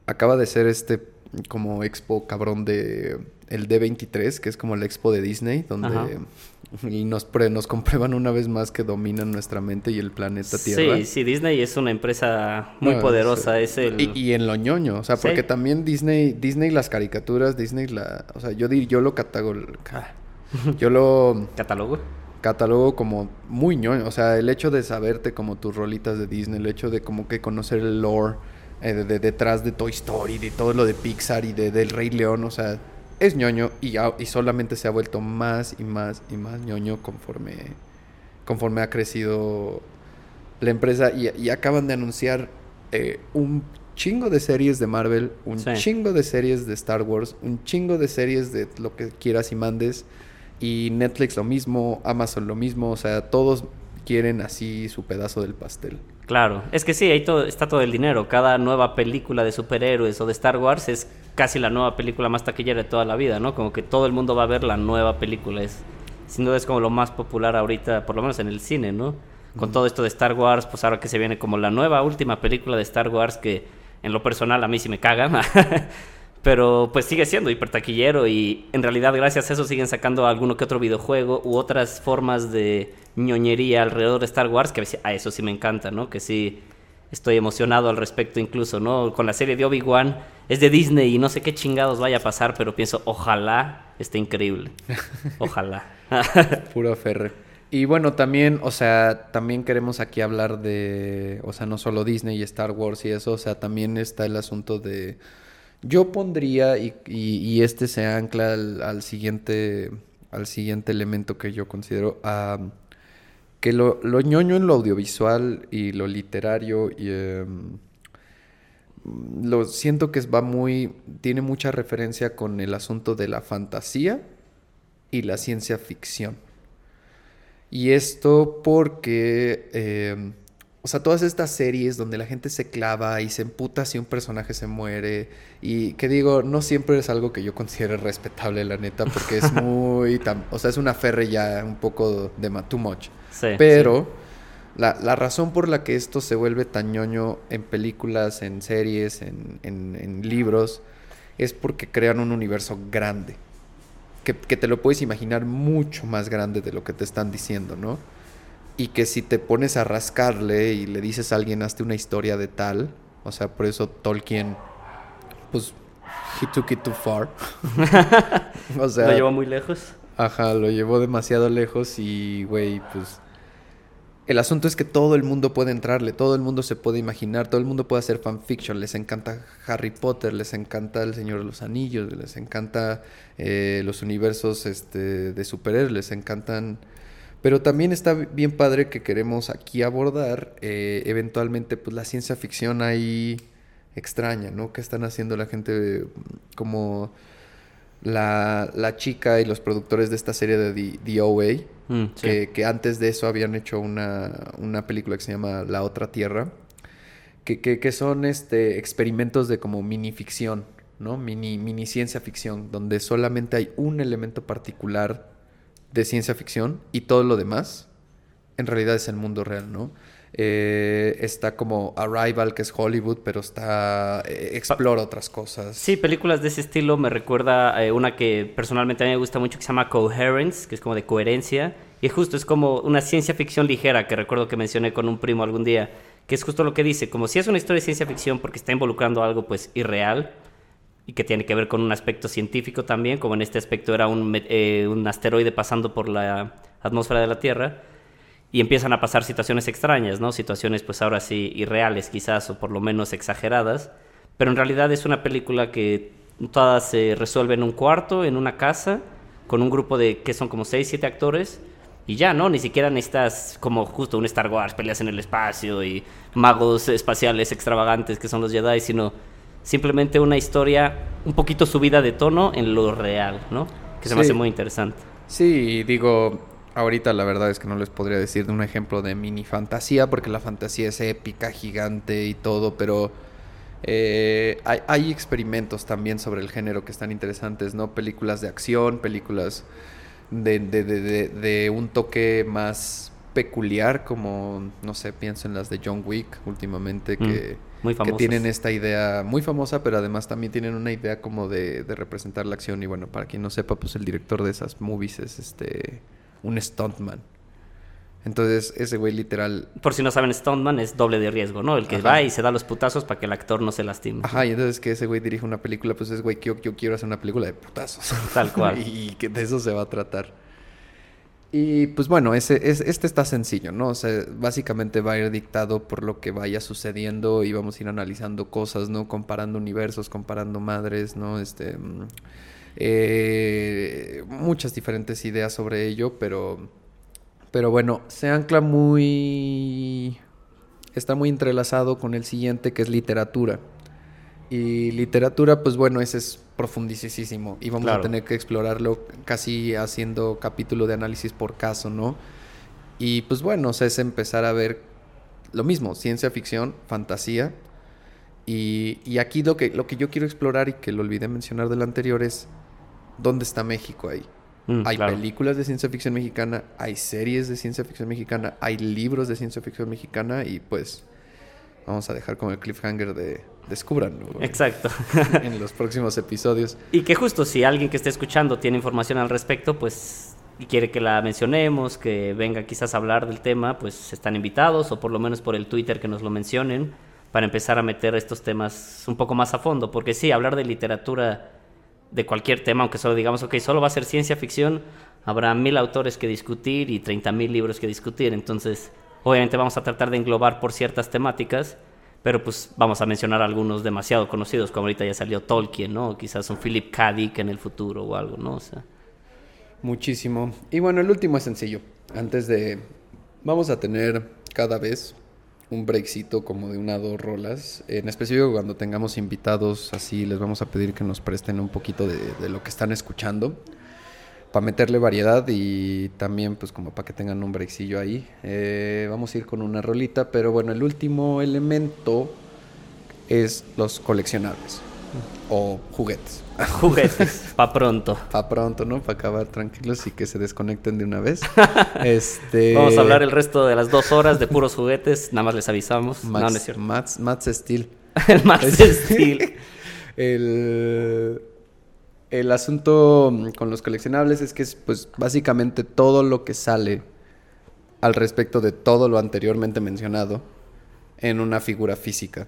Speaker 1: acaba de ser este como expo cabrón de el D23, que es como la expo de Disney, donde
Speaker 2: Ajá.
Speaker 1: y nos, pre- nos comprueban una vez más que dominan nuestra mente y el planeta Tierra.
Speaker 2: Sí, sí, Disney es una empresa muy
Speaker 1: No,
Speaker 2: poderosa.
Speaker 1: sí.
Speaker 2: Es el...
Speaker 1: Y, y en lo ñoño, o sea,
Speaker 2: Sí.
Speaker 1: porque también Disney, Disney las caricaturas, Disney la, o sea, yo yo lo catago, yo lo
Speaker 2: ¿Catálogo?
Speaker 1: catalogo como muy ñoño, o sea, el hecho de saberte como tus rolitas de Disney, el hecho de como que conocer el lore eh, de, de- detrás de Toy Story, de todo lo de Pixar y de del Rey León, o sea, es ñoño y, solamente se ha vuelto más y más y más ñoño conforme conforme ha crecido la empresa y, y acaban de anunciar eh, un chingo de series de Marvel, un
Speaker 2: Sí.
Speaker 1: chingo de series de Star Wars, un chingo de series de lo que quieras y mandes. Y Netflix lo mismo, Amazon lo mismo, o sea, todos quieren así su pedazo del pastel.
Speaker 2: Claro, es que sí, ahí todo, está todo el dinero. Cada nueva película de superhéroes o de Star Wars es casi la nueva película más taquillera de toda la vida, ¿no? Como que todo el mundo va a ver la nueva película. Es, sin duda es como lo más popular ahorita, por lo menos en el cine, ¿no? con todo esto de Star Wars, pues ahora que se viene como la nueva última película de Star Wars que en lo personal a mí sí me caga. Pero pues sigue siendo hipertaquillero y en realidad gracias a eso siguen sacando alguno que otro videojuego u otras formas de ñoñería alrededor de Star Wars que a eso sí me encanta, ¿no? Que sí estoy emocionado al respecto incluso, ¿no? Con la serie de Obi-Wan es de Disney y no sé qué chingados vaya a pasar, pero pienso, ojalá esté increíble. Ojalá.
Speaker 1: Puro ferre. Y bueno, también, o sea, también queremos aquí hablar de, o sea, no solo Disney y Star Wars y eso, o sea, también está el asunto de yo pondría, y, este se ancla al, siguiente, al siguiente elemento que yo considero, que lo, lo, ñoño en lo audiovisual y lo literario, y, em, lo siento que va muy, tiene mucha referencia con el asunto de la fantasía y la ciencia ficción. Y esto porque em, o sea, todas estas series donde la gente se clava y se emputa si un personaje se muere. Y que digo, no siempre es algo que yo considere respetable, la neta, porque es muy. o sea, es una ferre ya un poco de too much. Sí, Pero La, la, razón por la que esto se vuelve tan ñoño en películas, en series, en, en, libros, es porque crean un universo grande. Que, que te lo puedes imaginar mucho más grande de lo que te están diciendo, ¿no? Y que si te pones a rascarle y le dices a alguien hazte una historia de tal, o sea, por eso Tolkien, pues, he took it too far.
Speaker 2: o sea, lo llevó muy lejos.
Speaker 1: Ajá, lo llevó demasiado lejos y, güey, pues, el asunto es que todo el mundo puede entrarle, todo el mundo se puede imaginar, todo el mundo puede hacer fanfiction, les encanta Harry Potter, les encanta El Señor de los Anillos, les encanta eh, los universos este, de superhéroes, les encantan pero también está bien padre que queremos aquí abordar eh, eventualmente pues la ciencia ficción ahí extraña, ¿no? Que están haciendo la gente como la, la chica y los productores de esta serie de The, OA, mm, que, que, antes de eso habían hecho una, una, película que se llama La Otra Tierra, que, que, que son este, experimentos de como mini ficción, ¿no? Mini, mini ciencia ficción, donde solamente hay un elemento particular de ciencia ficción y todo lo demás en realidad es el mundo real, ¿no? Eh, está como Arrival, que es Hollywood, pero está eh, explora otras cosas.
Speaker 2: Sí, películas de ese estilo me recuerda eh, una que personalmente a mí me gusta mucho que se llama Coherence, que es como de coherencia. Y justo es como una ciencia ficción ligera que recuerdo que mencioné con un primo algún día, que es justo lo que dice, como si es una historia de ciencia ficción porque está involucrando algo pues irreal, y que tiene que ver con un aspecto científico también, como en este aspecto era un, eh, un asteroide pasando por la atmósfera de la Tierra, y empiezan a pasar situaciones extrañas, ¿no? Situaciones pues ahora sí irreales quizás, o por lo menos exageradas, pero en realidad es una película que todas se resuelve en un cuarto, en una casa, con un grupo de que son como 6, 7 actores, y ya, ¿no? Ni siquiera necesitas como justo un Star Wars, peleas en el espacio y magos espaciales extravagantes que son los Jedi, sino simplemente una historia un poquito subida de tono en lo real, ¿no? Que se me hace muy interesante.
Speaker 1: Sí, digo, ahorita la verdad es que no les podría decir de un ejemplo de mini fantasía, porque la fantasía es épica, gigante y todo, pero eh, hay, hay, experimentos también sobre el género que están interesantes, ¿no? Películas de acción, películas de, de, de, de un toque más peculiar, como, no sé, pienso en las de John Wick últimamente, que... Mm que tienen esta idea muy famosa, pero además también tienen una idea como de, representar la acción. Y bueno, para quien no sepa, pues el director de esas movies es este un stuntman. Entonces, ese güey literal.
Speaker 2: Por si no saben, Stuntman es doble de riesgo, ¿no? El que va y se da los putazos para que el actor no se lastime.
Speaker 1: Ajá, y entonces que ese güey dirige una película, pues es güey yo, yo, quiero hacer una película de putazos.
Speaker 2: Tal cual.
Speaker 1: y que de eso se va a tratar. Y pues bueno, ese, es, este está sencillo, ¿no? O sea, básicamente va a ir dictado por lo que vaya sucediendo y vamos a ir analizando cosas, ¿no? Comparando universos, comparando madres, ¿no? Este, mm, eh, muchas diferentes ideas sobre ello, pero, pero bueno, se ancla muy... Está muy entrelazado con el siguiente que es literatura. Y literatura, pues bueno, ese es profundísimo y vamos a tener que explorarlo casi haciendo capítulo de análisis por caso, ¿no? Y pues bueno, o sea, es empezar a ver lo mismo, ciencia ficción, fantasía. Y, y, aquí lo que, lo que yo quiero explorar y que lo olvidé mencionar del anterior es dónde está México ahí.
Speaker 2: Mm,
Speaker 1: hay
Speaker 2: claro.
Speaker 1: películas de ciencia ficción mexicana, hay series de ciencia ficción mexicana, hay libros de ciencia ficción mexicana y pues vamos a dejar como el cliffhanger de descubranlo güey,
Speaker 2: Exacto.
Speaker 1: en los próximos episodios.
Speaker 2: Y que justo si alguien que esté escuchando tiene información al respecto, pues y quiere que la mencionemos, que venga quizás a hablar del tema, pues están invitados o por lo menos por el Twitter que nos lo mencionen para empezar a meter estos temas un poco más a fondo, porque sí, hablar de literatura de cualquier tema, aunque solo digamos, ok, solo va a ser ciencia ficción, habrá mil autores que discutir y 30 mil libros que discutir, entonces obviamente vamos a tratar de englobar por ciertas temáticas, pero pues vamos a mencionar algunos demasiado conocidos, como ahorita ya salió Tolkien, ¿no? Quizás un Philip K. Dick en el futuro o algo, ¿no? O sea,
Speaker 1: Muchísimo. Y bueno, el último es sencillo. Antes de... Vamos a tener cada vez un breakcito como de una o dos rolas. En específico cuando tengamos invitados así, les vamos a pedir que nos presten un poquito de lo que están escuchando. Para meterle variedad y también pues como para que tengan un breakcillo ahí. Eh, vamos a ir con una rolita, pero bueno, el último elemento es los coleccionables. O juguetes.
Speaker 2: juguetes, pa' pronto.
Speaker 1: Pa' pronto, ¿no? Para acabar tranquilos y que se desconecten de una vez. este...
Speaker 2: Vamos a hablar el resto de las dos horas de puros juguetes, nada más les avisamos.
Speaker 1: Max,
Speaker 2: no, no es cierto.
Speaker 1: Max, Max Steel.
Speaker 2: el Max Steel.
Speaker 1: el, el asunto mm, con los coleccionables es que es pues básicamente todo lo que sale al respecto de todo lo anteriormente mencionado en una figura física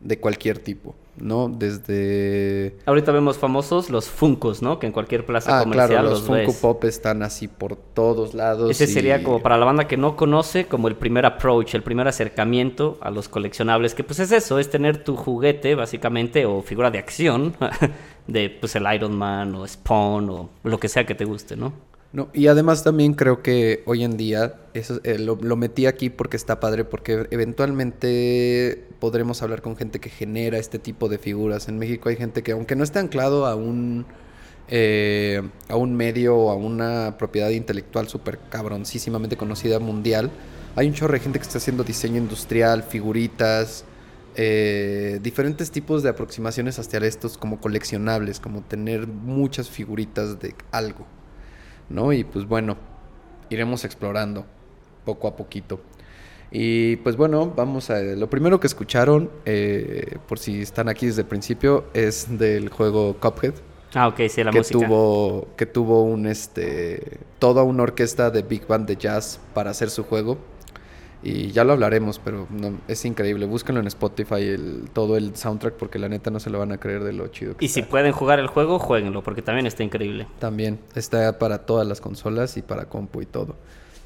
Speaker 1: de cualquier tipo, ¿no? Desde...
Speaker 2: Ahorita vemos famosos los Funkos, ¿no? Que en cualquier plaza
Speaker 1: Ah,
Speaker 2: comercial
Speaker 1: claro, los
Speaker 2: los,
Speaker 1: Funko
Speaker 2: ves.
Speaker 1: Pop están así por todos lados.
Speaker 2: Ese
Speaker 1: y-
Speaker 2: sería como para la banda que no conoce, como el primer approach, el primer acercamiento a los coleccionables, que pues es eso, es tener tu juguete básicamente o figura de acción de pues el Iron Man o Spawn o lo que sea que te guste, ¿no?
Speaker 1: No, y además también creo que hoy en día, eso, eh, lo, metí aquí porque está padre, porque eventualmente podremos hablar con gente que genera este tipo de figuras. En México hay gente que, aunque no esté anclado a un, eh, a un medio o a una propiedad intelectual súper cabroncísimamente conocida mundial, hay un chorro de gente que está haciendo diseño industrial, figuritas, eh, diferentes tipos de aproximaciones hacia estos como coleccionables, como tener muchas figuritas de algo. ¿No? Y pues bueno, iremos explorando poco a poquito. Y pues bueno, vamos a... Lo primero que escucharon, eh, por si están aquí desde el principio, es del juego Cuphead,
Speaker 2: Ah, ok, sí, la
Speaker 1: que
Speaker 2: música.
Speaker 1: tuvo, que tuvo un, este, toda una orquesta de big band de jazz para hacer su juego. Y ya lo hablaremos, pero no, es increíble. Búsquenlo en Spotify, el, todo el soundtrack, porque la neta no se lo van a creer de lo chido que
Speaker 2: Y si pueden jugar el juego, jueguenlo, porque también está increíble.
Speaker 1: También está para todas las consolas y para compu y todo.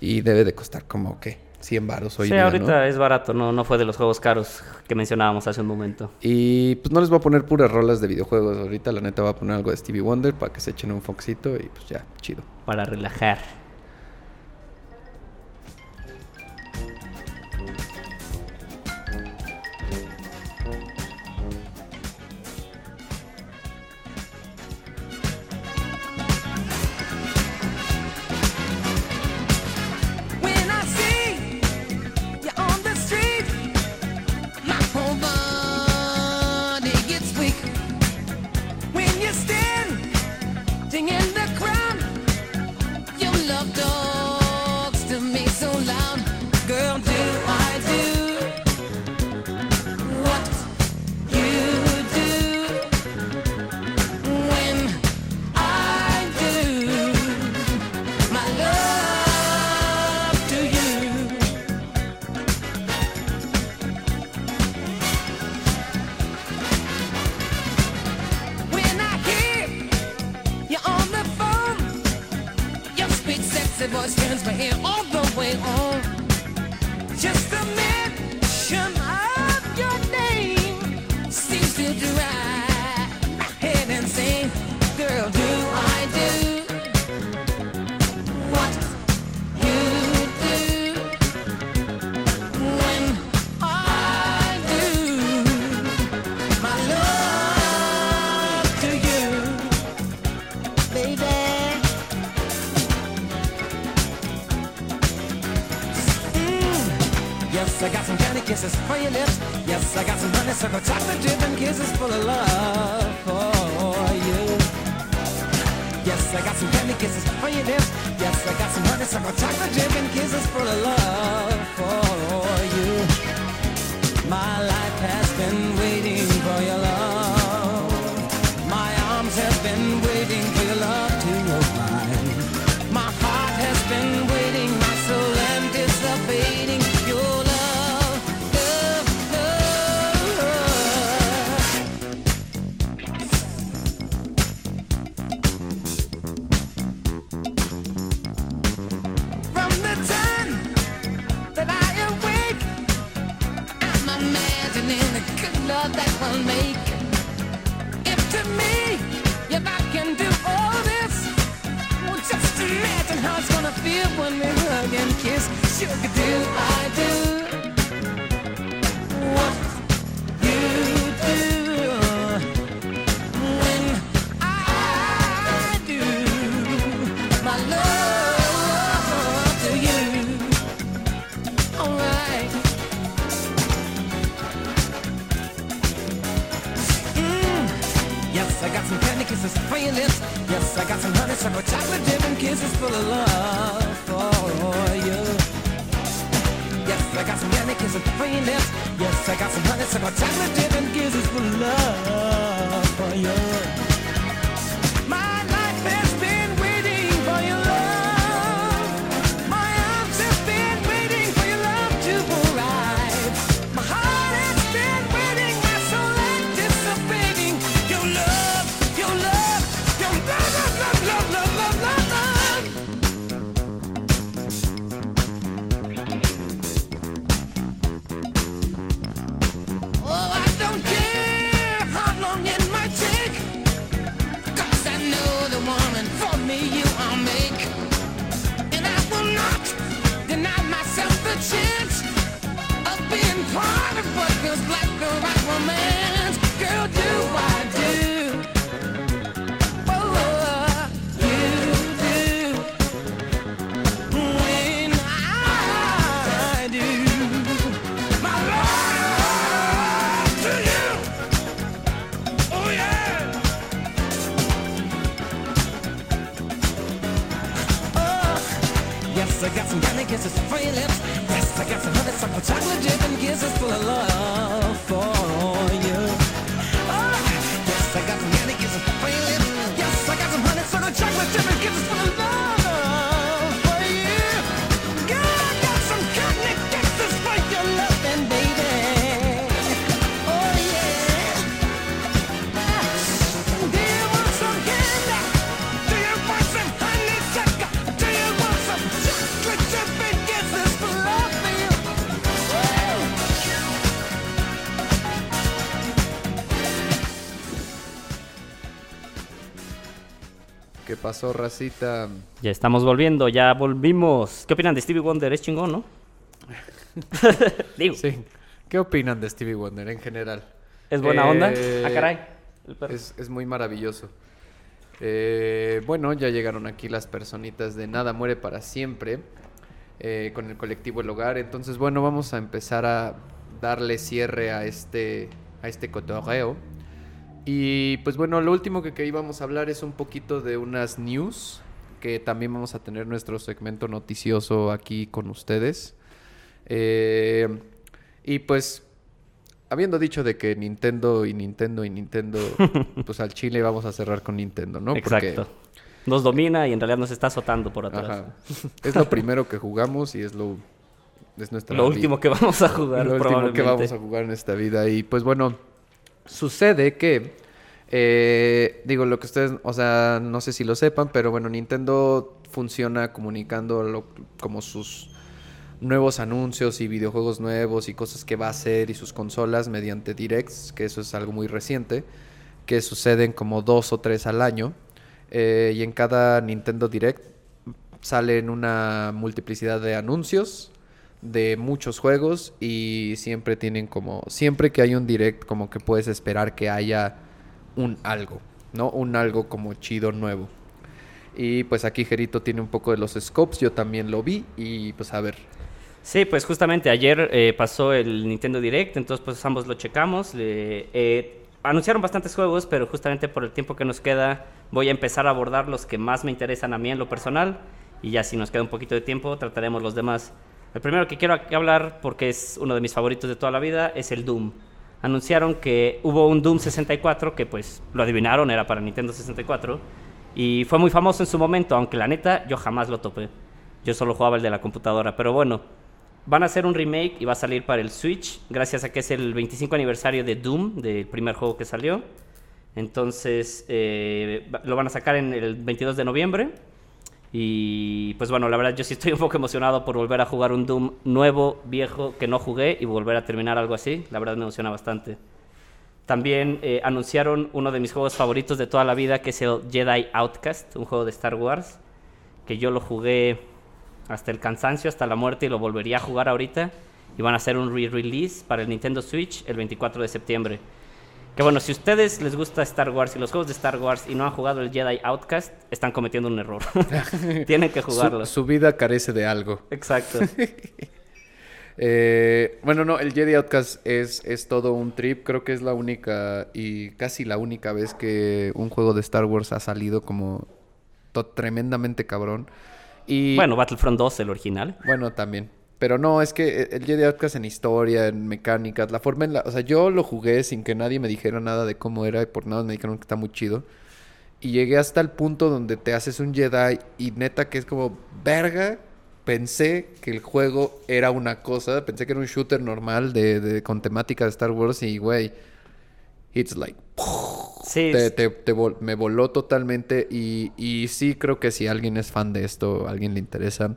Speaker 1: Y debe de costar como, ¿qué? 100 baros hoy
Speaker 2: sí,
Speaker 1: día,
Speaker 2: ahorita
Speaker 1: ¿no?
Speaker 2: es barato, no, no fue de los juegos caros que mencionábamos hace un momento.
Speaker 1: Y pues no les voy a poner puras rolas de videojuegos ahorita. La neta voy a poner algo de Stevie Wonder para que se echen un foxito y pues ya, chido.
Speaker 2: Para relajar.
Speaker 3: Love that we'll make. If to me, if I can do all this, well, just imagine how it's gonna feel when we hug and kiss. Sugar, do I do some for your lips. Yes, I got some honeysuckle chocolate dip and kisses full of love for you. Yes, I got some kisses for your lips. Yes, I got some honeysuckle chocolate dip and kisses full of love for you.
Speaker 1: ¿Qué pasó, racita?
Speaker 2: Ya estamos volviendo, ya volvimos. ¿Qué opinan de Stevie Wonder? Es chingón, ¿no? Digo,
Speaker 1: Sí. ¿Qué opinan de Stevie Wonder en general?
Speaker 2: es buena onda.
Speaker 1: Eh,
Speaker 2: Ah, caray.
Speaker 1: Es, es muy maravilloso. Eh, bueno, ya llegaron aquí las personitas de Nada Muere para Siempre eh, con el colectivo El Hogar. Entonces, bueno, vamos a empezar a darle cierre a este, a este cotorreo. Y pues bueno, lo último que, que íbamos a hablar es un poquito de unas news, que también vamos a tener nuestro segmento noticioso aquí con ustedes. Eh, y pues, habiendo dicho de que Nintendo y Nintendo y Nintendo, pues al Chile vamos a cerrar con Nintendo, ¿no? Porque-
Speaker 2: Exacto. Nos domina y en realidad nos está azotando por atrás.
Speaker 1: Ajá. Es lo primero que jugamos y es lo... Es nuestra
Speaker 2: Lo último que vamos a jugar,
Speaker 1: lo último que vamos a jugar en esta vida. Y pues bueno, sucede que, eh, digo, lo que ustedes, o sea, no sé si lo sepan, pero bueno, Nintendo funciona comunicando lo- como sus nuevos anuncios y videojuegos nuevos y cosas que va a hacer y sus consolas mediante directs, que eso es algo muy reciente, que suceden como dos o tres al año. eh, y en cada Nintendo Direct salen una multiplicidad de anuncios de muchos juegos y siempre tienen como siempre que hay un direct como que puedes esperar que haya un algo, ¿no? Un algo como chido nuevo. Y pues aquí Gerito tiene un poco de los scopes, yo también lo vi y pues a ver.
Speaker 2: Sí, pues justamente ayer eh, pasó el Nintendo Direct, entonces pues ambos lo checamos. eh, anunciaron bastantes juegos, pero justamente por el tiempo que nos queda, Voy a empezar a abordar los que más me interesan a mí en lo personal y ya si nos queda un poquito de tiempo trataremos los demás. El primero que quiero hablar, porque es uno de mis favoritos de toda la vida, es el Doom. Anunciaron que hubo un Doom 64, que pues lo adivinaron, era para Nintendo 64, y fue muy famoso en su momento, aunque la neta yo jamás lo topé. Yo solo jugaba el de la computadora, pero bueno, van a hacer un remake y va a salir para el Switch, gracias a que es el 25 aniversario de Doom, del primer juego que salió. Entonces, eh, lo van a sacar en el 22 de noviembre. Y pues bueno, la verdad yo sí estoy un poco emocionado por volver a jugar un Doom nuevo, viejo, que no jugué y volver a terminar algo así. La verdad me emociona bastante. También eh, anunciaron uno de mis juegos favoritos de toda la vida, que es el Jedi Outcast, un juego de Star Wars, que yo lo jugué hasta el cansancio, hasta la muerte y lo volvería a jugar ahorita. Y van a hacer un re-release para el Nintendo Switch el 24 de septiembre. Que bueno, si a ustedes les gusta Star Wars y los juegos de Star Wars y no han jugado el Jedi Outcast, están cometiendo un error. Tienen que jugarlo.
Speaker 1: su vida carece de algo.
Speaker 2: Exacto.
Speaker 1: Eh, bueno, no, el Jedi Outcast es, es todo un trip. Creo que es la única y casi la única vez que un juego de Star Wars ha salido como tremendamente cabrón. Y
Speaker 2: bueno, Battlefront 2, el original.
Speaker 1: Bueno, también. Pero no, es que el Jedi Outcast en historia, en mecánicas, la forma en la... O sea, yo lo jugué sin que nadie me dijera nada de cómo era y por nada me dijeron que está muy chido. Y llegué hasta el punto donde te haces un Jedi y neta que es como, verga, pensé que el juego era una cosa, pensé que era un shooter normal de, de- con temática de Star Wars y, güey, it's like...
Speaker 2: Sí,
Speaker 1: Te, te- te vol- me voló totalmente y, y sí creo que si alguien es fan de esto, a alguien le interesa,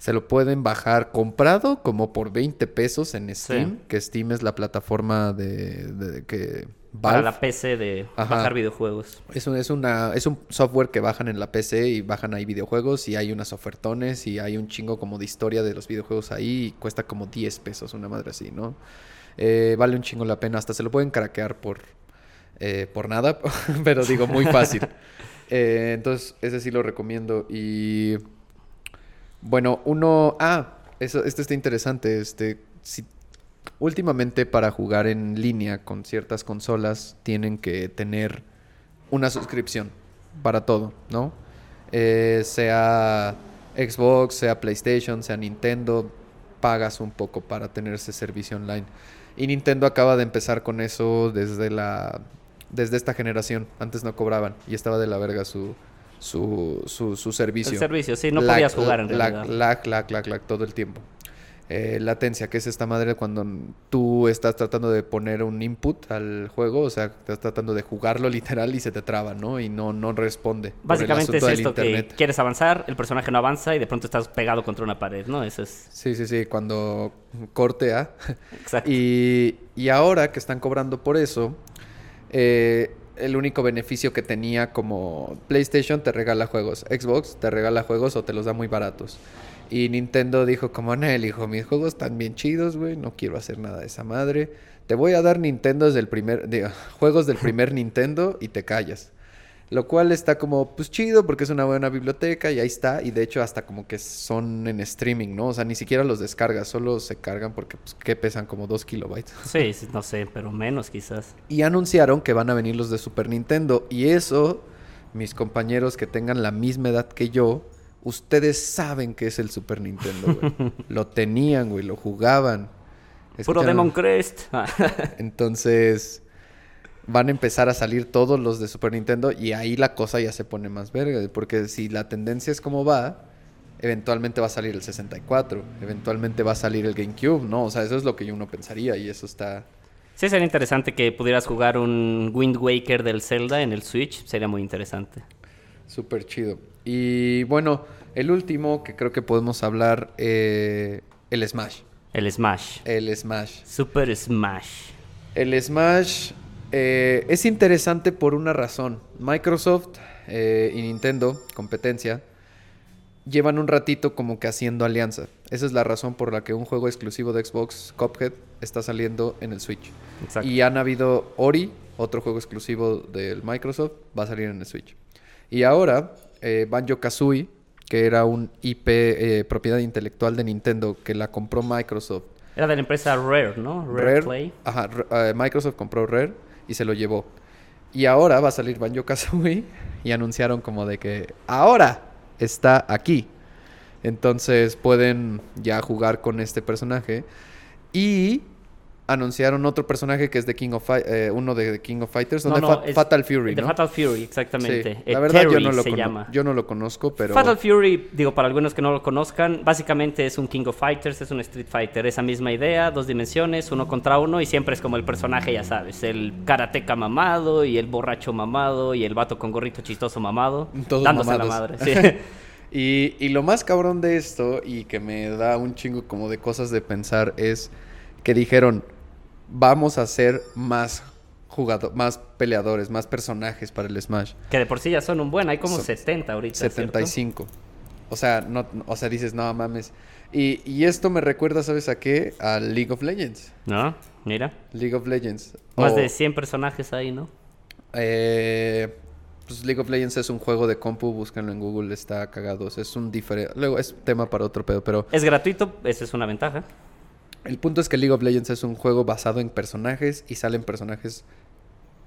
Speaker 1: se lo pueden bajar comprado como por 20 pesos en Steam,
Speaker 2: Sí.
Speaker 1: que Steam es la plataforma de, de- que
Speaker 2: para
Speaker 1: Valve-
Speaker 2: la PC de
Speaker 1: Ajá.
Speaker 2: bajar videojuegos.
Speaker 1: es un, es, una, es un software que bajan en la PC y bajan ahí videojuegos y hay unas ofertones y hay un chingo como de historia de los videojuegos ahí y cuesta como 10 pesos, una madre así, ¿no? Eh, vale un chingo la pena, hasta se lo pueden craquear por, eh, por nada, pero digo, muy fácil. Eh, entonces, ese sí lo recomiendo y... Bueno, uno... Ah, eso, esto está interesante. Este, últimamente para jugar en línea con ciertas consolas tienen que tener una suscripción para todo, ¿no? Eh, sea Xbox, sea PlayStation, sea Nintendo, pagas un poco para tener ese servicio online. Y Nintendo acaba de empezar con eso desde la desde esta generación. Antes no cobraban y estaba de la verga su su, su, su servicio.
Speaker 2: El servicio, sí, no
Speaker 1: Lag,
Speaker 2: podías jugar en realidad.
Speaker 1: Lag, lag, lag, lag, todo el tiempo. Eh, latencia, que es esta madre cuando tú estás tratando de poner un input al juego, o sea, estás tratando de jugarlo literal y se te traba, ¿no? Y no, no responde.
Speaker 2: Básicamente es esto que quieres avanzar, el personaje no avanza y de pronto estás pegado contra una pared, ¿no? Eso es
Speaker 1: Sí, sí, sí, cuando corte a.
Speaker 2: exacto.
Speaker 1: Y, y ahora que están cobrando por eso, eh, el único beneficio que tenía como PlayStation te regala juegos, Xbox te regala juegos o te los da muy baratos. Y Nintendo dijo como, Nel, hijo, mis juegos están bien chidos, güey, no quiero hacer nada de esa madre. Te voy a dar Nintendo primer, juegos del primer Nintendo y te callas. Lo cual está como, pues chido, porque es una buena biblioteca y ahí está. Y de hecho, hasta como que son en streaming, ¿no? O sea, ni siquiera los descargas, solo se cargan porque, pues, que pesan como 2 kilobytes.
Speaker 2: Sí, sí, no sé, pero menos quizás.
Speaker 1: Y anunciaron que van a venir los de Super Nintendo. Y eso, mis compañeros que tengan la misma edad que yo, ustedes saben que es el Super Nintendo, güey. lo tenían, güey, lo jugaban.
Speaker 2: Puro Demon Crest.
Speaker 1: Entonces van a empezar a salir todos los de Super Nintendo y ahí la cosa ya se pone más verga, porque si la tendencia es como va, eventualmente va a salir el 64, eventualmente va a salir el GameCube, ¿no? O sea, eso es lo que yo uno pensaría y eso está...
Speaker 2: sí, sería interesante que pudieras jugar un Wind Waker del Zelda en el Switch. Sería muy interesante.
Speaker 1: Súper chido. Y bueno, el último que creo que podemos hablar, eh, el Smash.
Speaker 2: El Smash.
Speaker 1: El Smash.
Speaker 2: Super Smash.
Speaker 1: El Smash eh, es interesante por una razón. Microsoft eh, y Nintendo, competencia, llevan un ratito como que haciendo alianza. Esa es la razón por la que un juego exclusivo de Xbox, Cuphead, está saliendo en el Switch.
Speaker 2: Exacto.
Speaker 1: Y han habido Ori, otro juego exclusivo del Microsoft, va a salir en el Switch. Y ahora, eh, Banjo Kazooie, que era un IP eh, propiedad intelectual de Nintendo, que la compró Microsoft
Speaker 2: Era de la empresa Rare, ¿no? Rare,
Speaker 1: Rare,
Speaker 2: Play.
Speaker 1: ajá, Microsoft compró Rare y se lo llevó. Y ahora va a salir Banjo Kazooie y anunciaron como de que ahora está aquí. Entonces pueden ya jugar con este personaje. Y anunciaron otro personaje que es de King of eh, uno de King of Fighters, no, de
Speaker 2: es
Speaker 1: Fatal Fury,
Speaker 2: De
Speaker 1: ¿no?
Speaker 2: Fatal Fury,
Speaker 1: Sí.
Speaker 2: exactamente.
Speaker 1: La
Speaker 2: Eh,
Speaker 1: verdad yo no lo
Speaker 2: se llama.
Speaker 1: yo no lo conozco, pero
Speaker 2: Fatal Fury, digo, para algunos que no lo conozcan, básicamente es un King of Fighters, es un Street Fighter, esa misma idea, dos dimensiones, uno contra uno, y siempre es como el personaje, ya sabes, el karateca mamado, y el borracho mamado, y el vato con gorrito chistoso mamado,
Speaker 1: Todos
Speaker 2: dándose
Speaker 1: mamados.
Speaker 2: la madre. sí.
Speaker 1: Y, y lo más cabrón de esto, y que me da un chingo como de cosas de pensar, es que dijeron, vamos a hacer más jugadores, más peleadores, más personajes para el Smash.
Speaker 2: que de por sí ya son un buen, hay como
Speaker 1: Son
Speaker 2: 70 ahorita. ¿cierto?
Speaker 1: 75. O sea, no, o sea, dices, no mames. Y, y esto me recuerda, ¿sabes a qué? A League of Legends.
Speaker 2: ¿No? Mira.
Speaker 1: League of Legends.
Speaker 2: Más
Speaker 1: O,
Speaker 2: de 100 personajes ahí, ¿no?
Speaker 1: eh, pues League of Legends es un juego de compu, búscanlo en Google, está cagado. O sea, es un diferente. Luego es tema para otro pedo, pero
Speaker 2: Es gratuito, esa es una ventaja.
Speaker 1: El punto es que League of Legends es un juego basado en personajes y salen personajes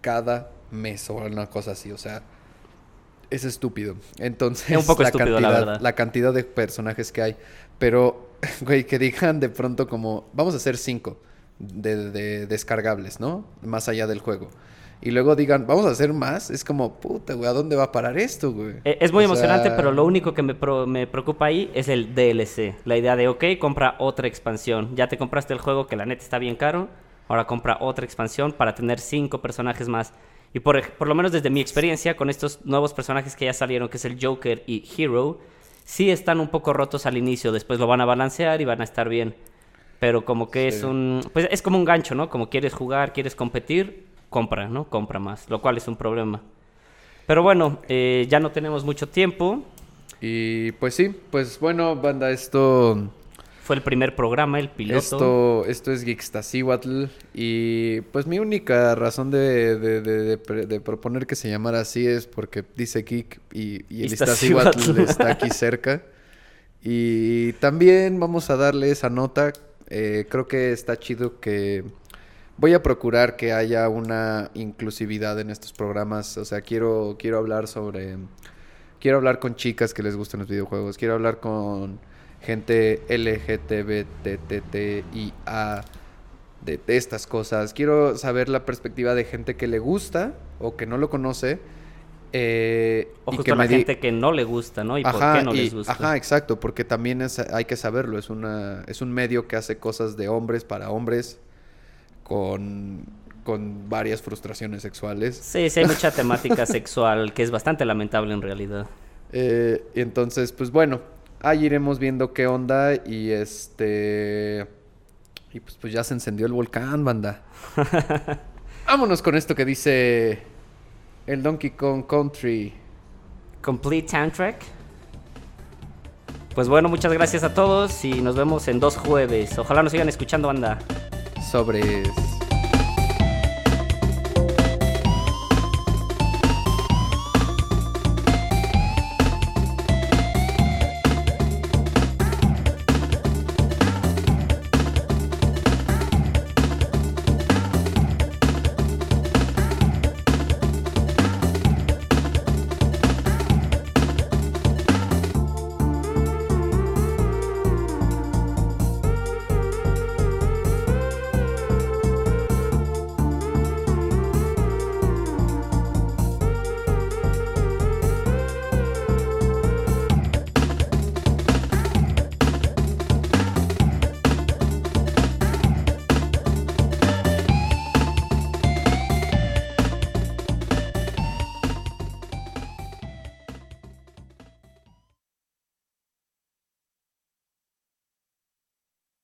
Speaker 1: cada mes o una cosa así. O sea, es estúpido. Entonces,
Speaker 2: Es un poco estúpido, la
Speaker 1: cantidad,
Speaker 2: verdad.
Speaker 1: la cantidad de personajes que hay. Pero, güey, que digan de pronto como, vamos a hacer cinco de, de descargables, ¿no? Más allá del juego. Y luego digan, vamos a hacer más. Es como, puta, güey, ¿a dónde va a parar esto, güey?
Speaker 2: Eh, Es muy
Speaker 1: O
Speaker 2: emocionante,
Speaker 1: sea,
Speaker 2: pero lo único que me, pro- me preocupa ahí es el DLC. La idea de, ok, compra otra expansión. Ya te compraste el juego que la neta está bien caro. Ahora compra otra expansión para tener cinco personajes más. Y por, por lo menos desde mi experiencia con estos nuevos personajes que ya salieron, que es el Joker y Hero, sí están un poco rotos al inicio. Después lo van a balancear y van a estar bien. Pero como que es un... Pues es como un gancho, ¿no? Como quieres jugar, quieres competir, compra, ¿no? Compra más. Lo cual es un problema. Pero bueno, eh, ya no tenemos mucho tiempo.
Speaker 1: Y pues sí, pues bueno, banda, esto...
Speaker 2: Fue el primer programa, el piloto.
Speaker 1: Esto, esto es Geekstasihuatl y pues mi única razón de, de- proponer que se llamara así es porque dice Geek y, y el.
Speaker 2: Iztaccíhuatl
Speaker 1: está aquí cerca. Y también vamos a darle esa nota. eh, creo que está chido que voy a procurar que haya una inclusividad en estos programas. O sea, quiero, quiero hablar sobre... Quiero hablar con chicas que les gustan los videojuegos. Quiero hablar con gente LGTBTTIA de, de estas cosas. Quiero saber la perspectiva de gente que le gusta o que no lo conoce. eh,
Speaker 2: O
Speaker 1: y
Speaker 2: justo
Speaker 1: que
Speaker 2: a la gente que no le gusta, ¿no? Y por qué no
Speaker 1: y-
Speaker 2: les gusta.
Speaker 1: Ajá, exacto, porque también es, hay que saberlo. Es, una, es un medio que hace cosas de hombres para hombres con, con varias frustraciones sexuales.
Speaker 2: Sí, sí, hay mucha temática sexual que es bastante lamentable en realidad.
Speaker 1: Eh, y entonces, pues bueno, ahí iremos viendo qué onda y este... Y pues, pues ya se encendió el volcán, banda. Vámonos con esto que dice el Donkey Kong Country.
Speaker 2: Complete Soundtrack. Pues bueno, muchas gracias a todos y nos vemos en dos jueves. Ojalá nos sigan escuchando, banda.
Speaker 1: Sobre...